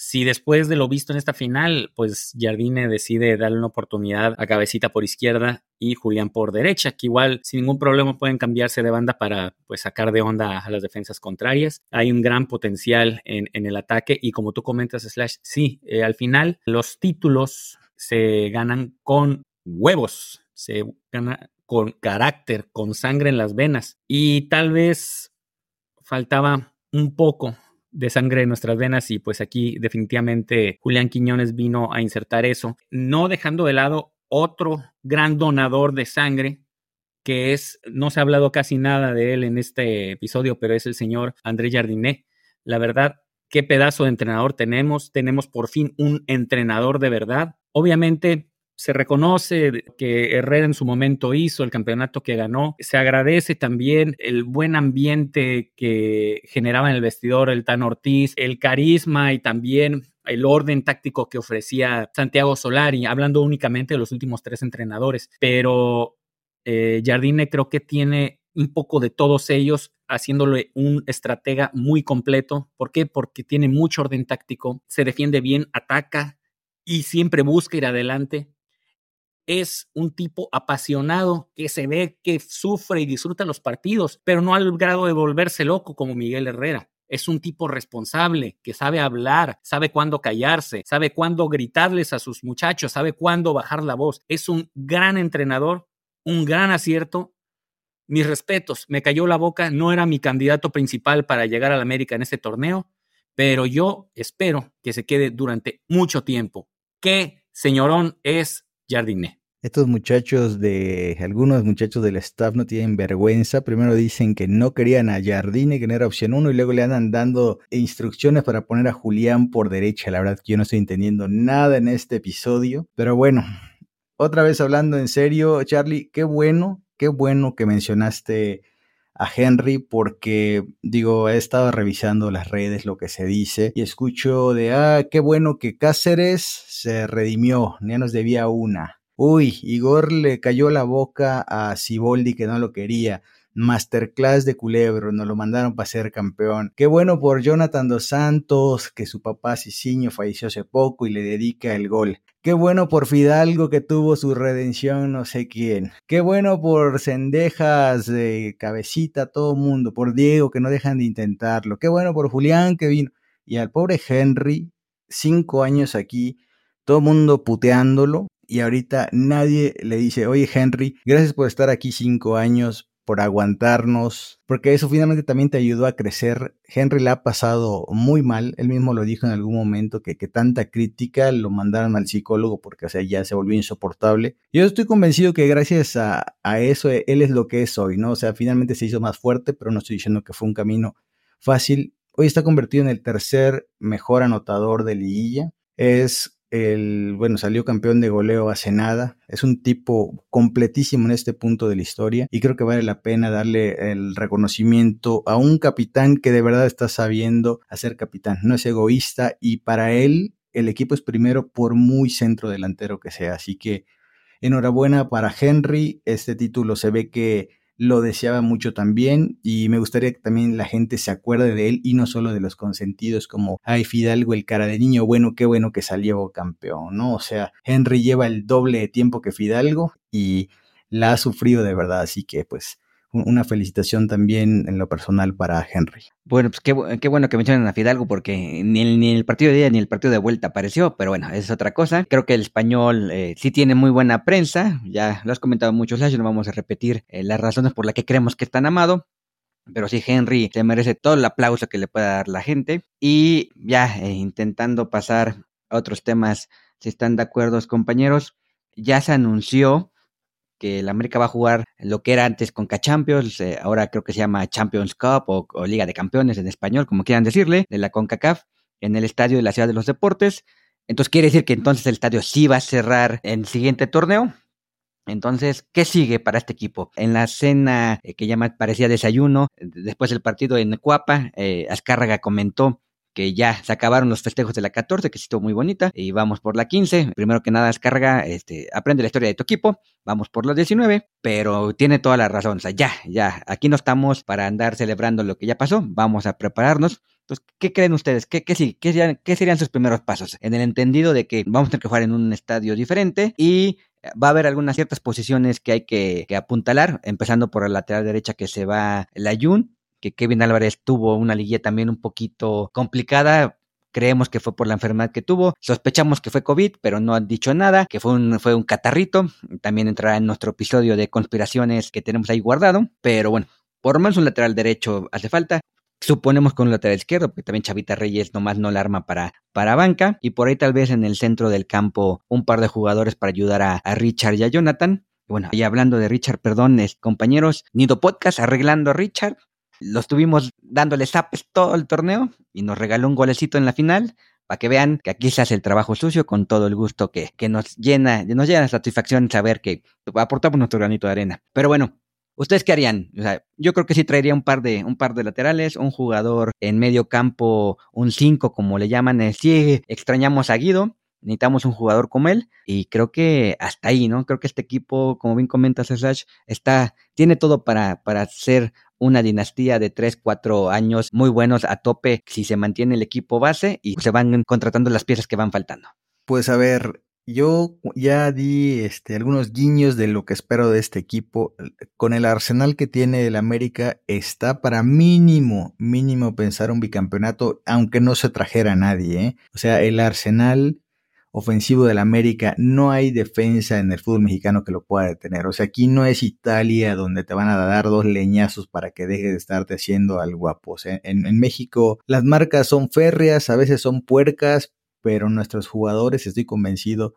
si después de lo visto en esta final, pues Jardine decide darle una oportunidad a Cabecita por izquierda y Julián por derecha, que igual sin ningún problema pueden cambiarse de banda para pues sacar de onda a las defensas contrarias. Hay un gran potencial en, el ataque y como tú comentas, Slash, sí, eh, al final los títulos se ganan con huevos, se gana con carácter, con sangre en las venas y tal vez faltaba un poco de sangre en nuestras venas y pues aquí definitivamente Julián Quiñones vino a insertar eso, no dejando de lado otro gran donador de sangre que es, no se ha hablado casi nada de él en este episodio, pero es el señor André Jardinet. La verdad, qué pedazo de entrenador tenemos. Tenemos por fin un entrenador de verdad. Obviamente, se reconoce que Herrera en su momento hizo el campeonato que ganó. Se agradece también el buen ambiente que generaba en el vestidor el Tan Ortiz, el carisma y también el orden táctico que ofrecía Santiago Solari, hablando únicamente de los últimos tres entrenadores. Pero eh, Jardine creo que tiene un poco de todos ellos, haciéndole un estratega muy completo. ¿Por qué? Porque tiene mucho orden táctico, se defiende bien, ataca y siempre busca ir adelante es un tipo apasionado que se ve que sufre y disfruta los partidos, pero no al grado de volverse loco como Miguel Herrera. Es un tipo responsable, que sabe hablar, sabe cuándo callarse, sabe cuándo gritarles a sus muchachos, sabe cuándo bajar la voz. Es un gran entrenador, un gran acierto. Mis respetos, me cayó la boca, no era mi candidato principal para llegar a la América en este torneo, pero yo espero que se quede durante mucho tiempo. ¿Qué señorón es Jardiné? Estos muchachos de, algunos muchachos del staff no tienen vergüenza. Primero dicen que no querían a Jardine, que no era opción uno, y luego le andan dando instrucciones para poner a Julián por derecha. La verdad que yo no estoy entendiendo nada en este episodio. Pero bueno, otra vez hablando en serio, Charlie, qué bueno, qué bueno que mencionaste a Henry porque digo, he estado revisando las redes, lo que se dice y escucho de, ah, qué bueno que Cáceres se redimió, ya nos debía una. Uy, Igor le cayó la boca a Siboldi que no lo quería. Masterclass de Culebro, nos lo mandaron para ser campeón. Qué bueno por Jonathan dos Santos, que su papá Cicinho falleció hace poco y le dedica el gol. Qué bueno por Fidalgo que tuvo su redención no sé quién. Qué bueno por Cendejas de cabecita todo mundo. Por Diego que no dejan de intentarlo. Qué bueno por Julián que vino. Y al pobre Henry, cinco años aquí, todo mundo puteándolo y ahorita nadie le dice, oye Henry, gracias por estar aquí cinco años, por aguantarnos, porque eso finalmente también te ayudó a crecer. Henry le ha pasado muy mal, él mismo lo dijo en algún momento, que, que tanta crítica lo mandaron al psicólogo porque o sea, ya se volvió insoportable. Yo estoy convencido que gracias a, a eso él es lo que es hoy, ¿no? O sea, finalmente se hizo más fuerte, pero no estoy diciendo que fue un camino fácil. Hoy está convertido en el tercer mejor anotador de liguilla. Es el, bueno, salió campeón de goleo hace nada. Es un tipo completísimo en este punto de la historia y creo que vale la pena darle el reconocimiento a un capitán que de verdad está sabiendo hacer capitán. No es egoísta y para él el equipo es primero por muy centro delantero que sea. Así que enhorabuena para Henry. Este título se ve que lo deseaba mucho también y me gustaría que también la gente se acuerde de él y no solo de los consentidos como, ay, Fidalgo, el cara de niño, bueno, qué bueno que salió campeón, ¿no? O sea, Henry lleva el doble de tiempo que Fidalgo y la ha sufrido de verdad, así que pues una felicitación también en lo personal para Henry. Bueno, pues qué, qué bueno que mencionan a Fidalgo porque ni el, ni el partido de día ni el partido de vuelta apareció, pero bueno, es otra cosa. Creo que el español eh, sí tiene muy buena prensa, ya lo has comentado muchos años, no vamos a repetir eh, las razones por las que creemos que es tan amado. Pero sí, Henry se merece todo el aplauso que le pueda dar la gente. Y ya eh, intentando pasar a otros temas, si están de acuerdo, compañeros, ya se anunció que el América va a jugar lo que era antes con Champions, eh, ahora creo que se llama Champions Cup o, Liga de Campeones en español, como quieran decirle, de la CONCACAF, en el estadio de la Ciudad de los Deportes. Entonces quiere decir que entonces el estadio sí va a cerrar en el siguiente torneo. Entonces, ¿qué sigue para este equipo? En la cena eh, que ya parecía desayuno, después del partido en Cuapa, eh, Azcárraga comentó que ya se acabaron los festejos de la 14, que sí estuvo muy bonita, y vamos por la 15. Primero que nada, descarga, este, aprende la historia de tu equipo, vamos por la 19, pero tiene toda la razón, o sea, ya, ya, aquí no estamos para andar celebrando lo que ya pasó, vamos a prepararnos. Entonces, ¿qué creen ustedes? ¿Qué, qué, sí, qué, serían, ¿Qué serían sus primeros pasos? En el entendido de que vamos a tener que jugar en un estadio diferente y va a haber algunas ciertas posiciones que hay que, que, apuntalar, empezando por la lateral derecha que se va la Jun, que Kevin Álvarez tuvo una liguilla también un poquito complicada. Creemos que fue por la enfermedad que tuvo. Sospechamos que fue COVID, pero no han dicho nada, que fue un, fue un catarrito. También entrará en nuestro episodio de conspiraciones que tenemos ahí guardado. Pero bueno, por lo menos un lateral derecho hace falta. Suponemos con un lateral izquierdo, porque también Chavita Reyes nomás no la arma para, para banca. Y por ahí tal vez en el centro del campo un par de jugadores para ayudar a, a Richard y a Jonathan. Bueno, y hablando de Richard, perdón, compañeros, Nido Podcast arreglando a Richard. Lo estuvimos dándole zapes todo el torneo y nos regaló un golecito en la final para que vean que aquí se hace el trabajo sucio con todo el gusto que, que nos llena, nos llena de satisfacción saber que aportamos nuestro granito de arena. Pero bueno, ¿ustedes qué harían? O sea, yo creo que sí traería un par de, un par de laterales, un jugador en medio campo, un 5 como le llaman, sí extrañamos a Guido, necesitamos un jugador como él y creo que hasta ahí, ¿no? Creo que este equipo, como bien comentas Slash, está, tiene todo para, para ser una dinastía de 3, 4 años muy buenos a tope si se mantiene el equipo base y se van contratando las piezas que van faltando. Pues a ver, yo ya di este, algunos guiños de lo que espero de este equipo. Con el arsenal que tiene el América, está para mínimo, mínimo pensar un bicampeonato, aunque no se trajera a nadie. ¿eh? O sea, el arsenal ofensivo del América, no hay defensa en el fútbol mexicano que lo pueda detener. O sea, aquí no es Italia donde te van a dar dos leñazos para que dejes de estarte haciendo algo guapo. en, México las marcas son férreas, a veces son puercas, pero nuestros jugadores, estoy convencido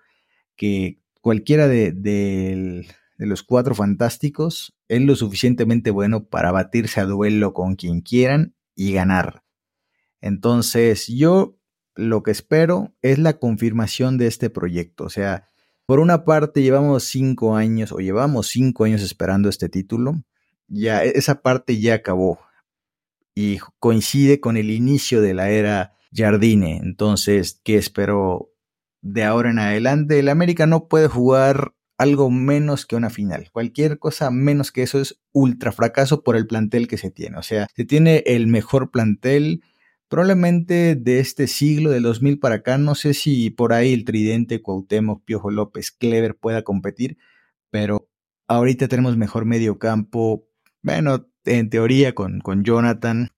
que cualquiera de, de los cuatro fantásticos es lo suficientemente bueno para batirse a duelo con quien quieran y ganar. Entonces, yo lo que espero es la confirmación de este proyecto. O sea, por una parte llevamos cinco años o llevamos cinco años esperando este título. Ya, e-, esa parte ya acabó. Y coincide con el inicio de la era Jardine. Entonces, ¿qué espero de ahora en adelante? El América no puede jugar algo menos que una final. Cualquier cosa menos que eso es ultra fracaso por el plantel que se tiene. O sea, se tiene el mejor plantel Probablemente de este siglo, del 2000 para acá, no sé si por ahí el tridente Cuauhtémoc, Piojo López, Clever pueda competir, pero ahorita tenemos mejor medio campo, bueno, en teoría con, con Jonathan,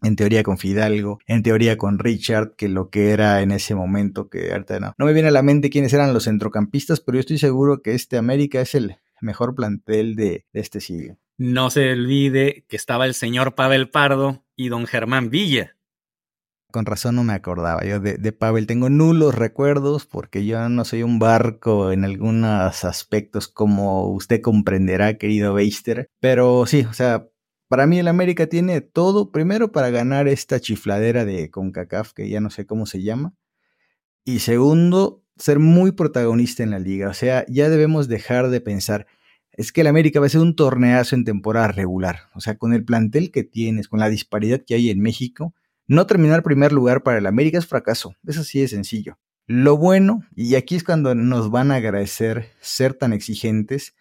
en teoría con Fidalgo, en teoría con Richard, que lo que era en ese momento, que ahorita no, no me viene a la mente quiénes eran los centrocampistas, pero yo estoy seguro que este América es el mejor plantel de, de este siglo. No se olvide que estaba el señor Pavel Pardo y don Germán Villa con razón no me acordaba yo de, Pavel. Tengo nulos recuerdos porque yo no soy un barco en algunos aspectos como usted comprenderá, querido Beister. Pero sí, o sea, para mí el América tiene todo, primero para ganar esta chifladera de CONCACAF, que ya no sé cómo se llama. Y segundo, ser muy protagonista en la liga. O sea, ya debemos dejar de pensar, es que el América va a ser un torneazo en temporada regular. O sea, con el plantel que tienes, con la disparidad que hay en México, no terminar primer lugar para el América es fracaso, eso sí es sencillo. Lo bueno, y aquí es cuando nos van a agradecer ser tan exigentes,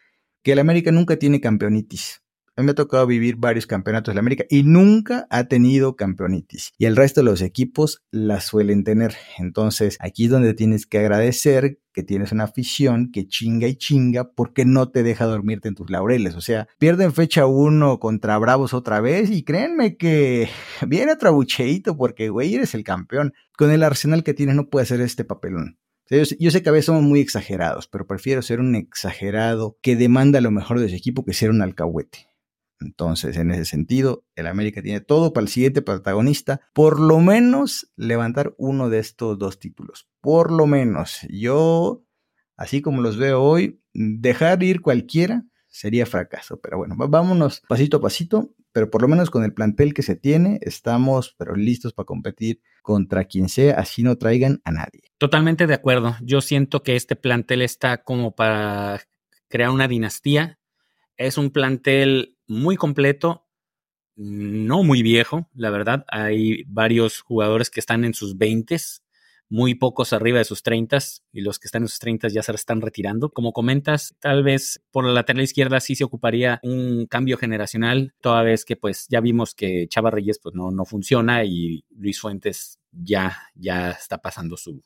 que el América nunca tiene campeonitis. Me ha tocado vivir varios campeonatos de la América y nunca ha tenido campeonitis. Y el resto de los equipos la suelen tener. Entonces, aquí es donde tienes que agradecer que tienes una afición que chinga y chinga porque no te deja dormirte en tus laureles. O sea, pierden fecha uno contra Bravos otra vez y créanme que <laughs> viene otro bucheito porque, güey, eres el campeón. Con el arsenal que tienes no puede hacer este papelón. Yo, sé que a veces somos muy exagerados, pero prefiero ser un exagerado que demanda lo mejor de su equipo que ser un alcahuete. Entonces, en ese sentido, el América tiene todo para el siguiente protagonista, por lo menos levantar uno de estos dos títulos. Por lo menos, yo, así como los veo hoy, dejar ir cualquiera sería fracaso. Pero bueno, vámonos pasito a pasito, pero por lo menos con el plantel que se tiene, estamos pero listos para competir contra quien sea, así no traigan a nadie. Totalmente de acuerdo. Yo siento que este plantel está como para crear una dinastía. Es un plantel muy completo, no muy viejo, la verdad. Hay varios jugadores que están en sus 20 muy pocos arriba de sus 30 y los que están en sus 30 ya se están retirando. Como comentas, tal vez por la lateral izquierda sí se ocuparía un cambio generacional, toda vez que pues ya vimos que Chava Reyes pues no, no funciona y Luis Fuentes ya, ya está pasando su,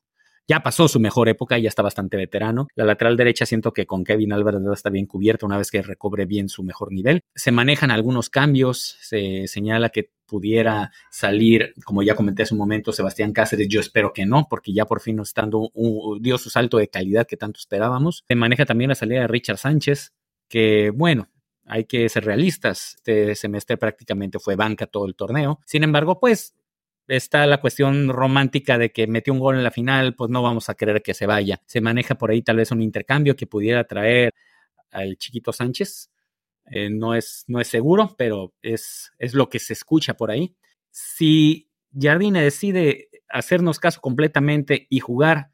ya pasó su mejor época, ya está bastante veterano. La lateral derecha siento que con Kevin Álvarez está bien cubierta una vez que recobre bien su mejor nivel. Se manejan algunos cambios, se señala que pudiera salir, como ya comenté hace un momento, Sebastián Cáceres, yo espero que no, porque ya por fin nos está dando un, dio su salto de calidad que tanto esperábamos. Se maneja también la salida de Richard Sánchez, que bueno, hay que ser realistas. Este semestre prácticamente fue banca todo el torneo. Sin embargo, pues está la cuestión romántica de que metió un gol en la final, pues no vamos a querer que se vaya. Se maneja por ahí tal vez un intercambio que pudiera traer al chiquito Sánchez. Eh, no, es, no es seguro, pero es, es lo que se escucha por ahí. Si Jardine decide hacernos caso completamente y jugar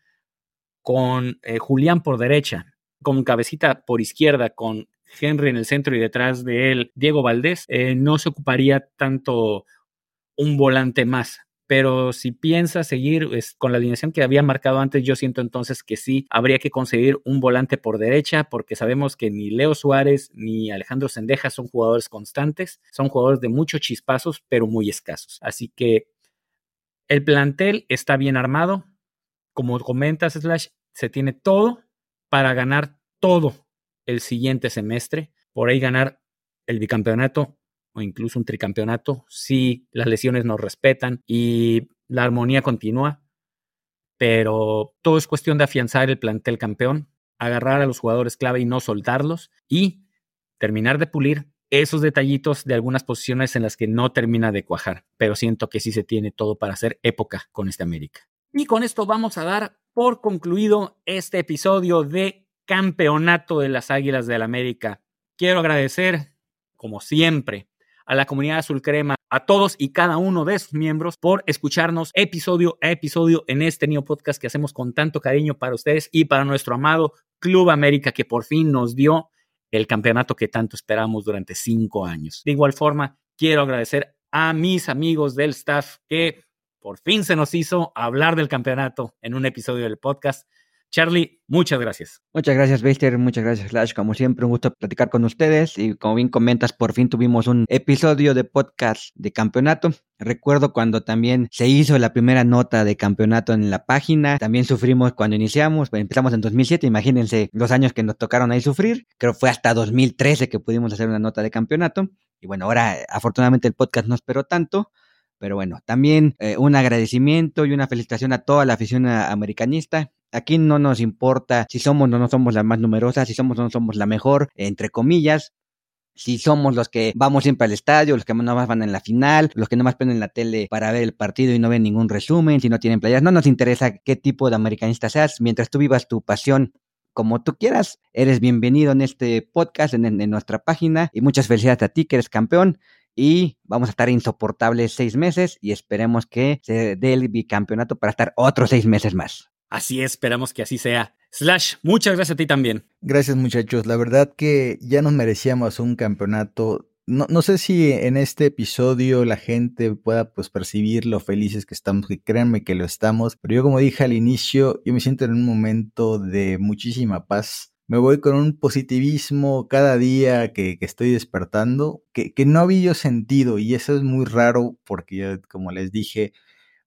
con eh, Julián por derecha, con Cabecita por izquierda, con Henry en el centro y detrás de él Diego Valdés, eh, no se ocuparía tanto un volante más. Pero si piensa seguir con la alineación que había marcado antes, yo siento entonces que sí habría que conseguir un volante por derecha, porque sabemos que ni Leo Suárez ni Alejandro Sendeja son jugadores constantes, son jugadores de muchos chispazos, pero muy escasos. Así que el plantel está bien armado. Como comentas, Slash, se tiene todo para ganar todo el siguiente semestre. Por ahí ganar el bicampeonato o incluso un tricampeonato si las lesiones nos respetan y la armonía continúa. Pero todo es cuestión de afianzar el plantel campeón, agarrar a los jugadores clave y no soltarlos y terminar de pulir esos detallitos de algunas posiciones en las que no termina de cuajar. Pero siento que sí se tiene todo para hacer época con este América. Y con esto vamos a dar por concluido este episodio de Campeonato de las Águilas del América. Quiero agradecer, como siempre, a la comunidad azul crema, a todos y cada uno de sus miembros por escucharnos episodio a episodio en este nuevo podcast que hacemos con tanto cariño para ustedes y para nuestro amado Club América que por fin nos dio el campeonato que tanto esperamos durante cinco años. De igual forma, quiero agradecer a mis amigos del staff que por fin se nos hizo hablar del campeonato en un episodio del podcast. Charlie, muchas gracias. Muchas gracias, Baster. Muchas gracias, Flash. Como siempre, un gusto platicar con ustedes. Y como bien comentas, por fin tuvimos un episodio de podcast de campeonato. Recuerdo cuando también se hizo la primera nota de campeonato en la página. También sufrimos cuando iniciamos. Empezamos en 2007. Imagínense los años que nos tocaron ahí sufrir. Creo fue hasta 2013 que pudimos hacer una nota de campeonato. Y bueno, ahora afortunadamente el podcast no esperó tanto. Pero bueno, también eh, un agradecimiento y una felicitación a toda la afición americanista. Aquí no nos importa si somos o no somos la más numerosa, si somos o no somos la mejor, entre comillas. Si somos los que vamos siempre al estadio, los que no más van en la final, los que no más prenden la tele para ver el partido y no ven ningún resumen, si no tienen playas, no nos interesa qué tipo de americanista seas, mientras tú vivas tu pasión como tú quieras, eres bienvenido en este podcast, en, en nuestra página, y muchas felicidades a ti que eres campeón y vamos a estar insoportables seis meses y esperemos que se dé el bicampeonato para estar otros seis meses más. Así es, esperamos que así sea. Slash, muchas gracias a ti también. Gracias muchachos, la verdad que ya nos merecíamos un campeonato. No, no, sé si en este episodio la gente pueda pues percibir lo felices que estamos, que créanme que lo estamos, pero yo como dije al inicio, yo me siento en un momento de muchísima paz me voy con un positivismo cada día que, estoy despertando, que, que, no había yo sentido y eso es muy raro porque como les dije,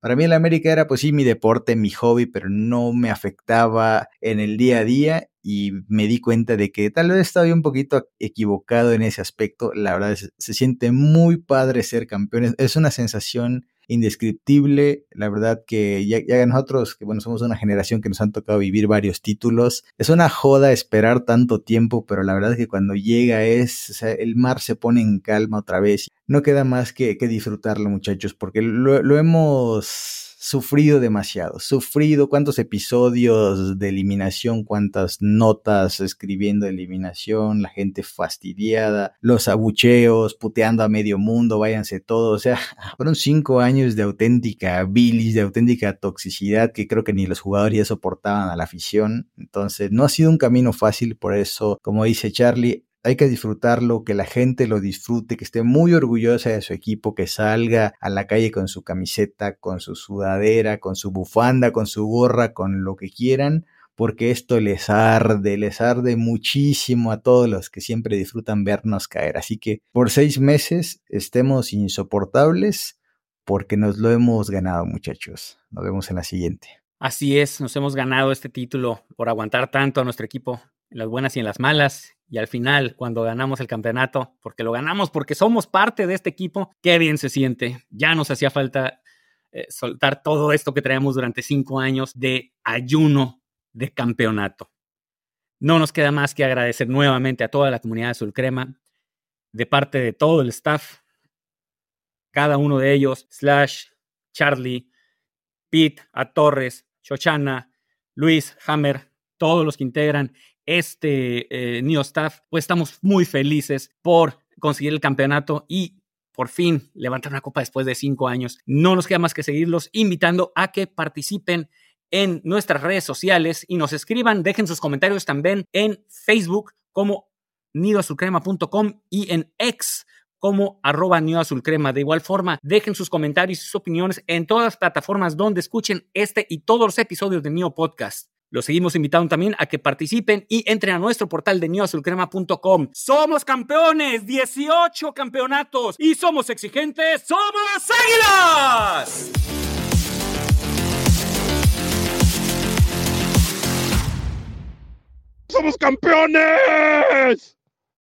para mí el América era pues sí mi deporte, mi hobby, pero no me afectaba en el día a día y me di cuenta de que tal vez estaba un poquito equivocado en ese aspecto. La verdad se siente muy padre ser campeón, es una sensación indescriptible. La verdad que ya, nosotros, que bueno, somos una generación que nos han tocado vivir varios títulos, es una joda esperar tanto tiempo, pero la verdad es que cuando llega es, o sea, el mar se pone en calma otra vez. No queda más que, disfrutarlo, muchachos, porque lo hemos sufrido demasiado, sufrido cuántos episodios de eliminación, cuántas notas escribiendo eliminación, la gente fastidiada, los abucheos, puteando a medio mundo, váyanse todos, o sea, <laughs> fueron cinco años de auténtica bilis, de auténtica toxicidad que creo que ni los jugadores ya soportaban a la afición, entonces no ha sido un camino fácil, por eso, como dice Charlie, hay que disfrutarlo, que la gente lo disfrute, que esté muy orgullosa de su equipo, que salga a la calle con su camiseta, con su sudadera, con su bufanda, con su gorra, con lo que quieran, porque esto les arde, les arde muchísimo a todos los que siempre disfrutan vernos caer. Así que por seis meses estemos insoportables porque nos lo hemos ganado muchachos. Nos vemos en la siguiente. Así es, nos hemos ganado este título por aguantar tanto a nuestro equipo en las buenas y en las malas. Y al final, cuando ganamos el campeonato, porque lo ganamos, porque somos parte de este equipo, qué bien se siente. Ya nos hacía falta eh, soltar todo esto que traemos durante cinco años de ayuno de campeonato. No nos queda más que agradecer nuevamente a toda la comunidad de Sulcrema, de parte de todo el staff, cada uno de ellos, Slash, Charlie, Pete, a Torres, Shoshana, Luis, Hammer, todos los que integran este eh, New Staff, pues estamos muy felices por conseguir el campeonato y por fin levantar una copa después de cinco años. No nos queda más que seguirlos invitando a que participen en nuestras redes sociales y nos escriban, dejen sus comentarios también en Facebook como nidoazulcrema.com y en X como arroba nidoazulcrema. De igual forma, dejen sus comentarios y sus opiniones en todas las plataformas donde escuchen este y todos los episodios de Neo Podcast. Los seguimos invitando también a que participen y entren a nuestro portal de neoazulcrema.com. Somos campeones, 18 campeonatos y somos exigentes, somos águilas. ¡Somos campeones!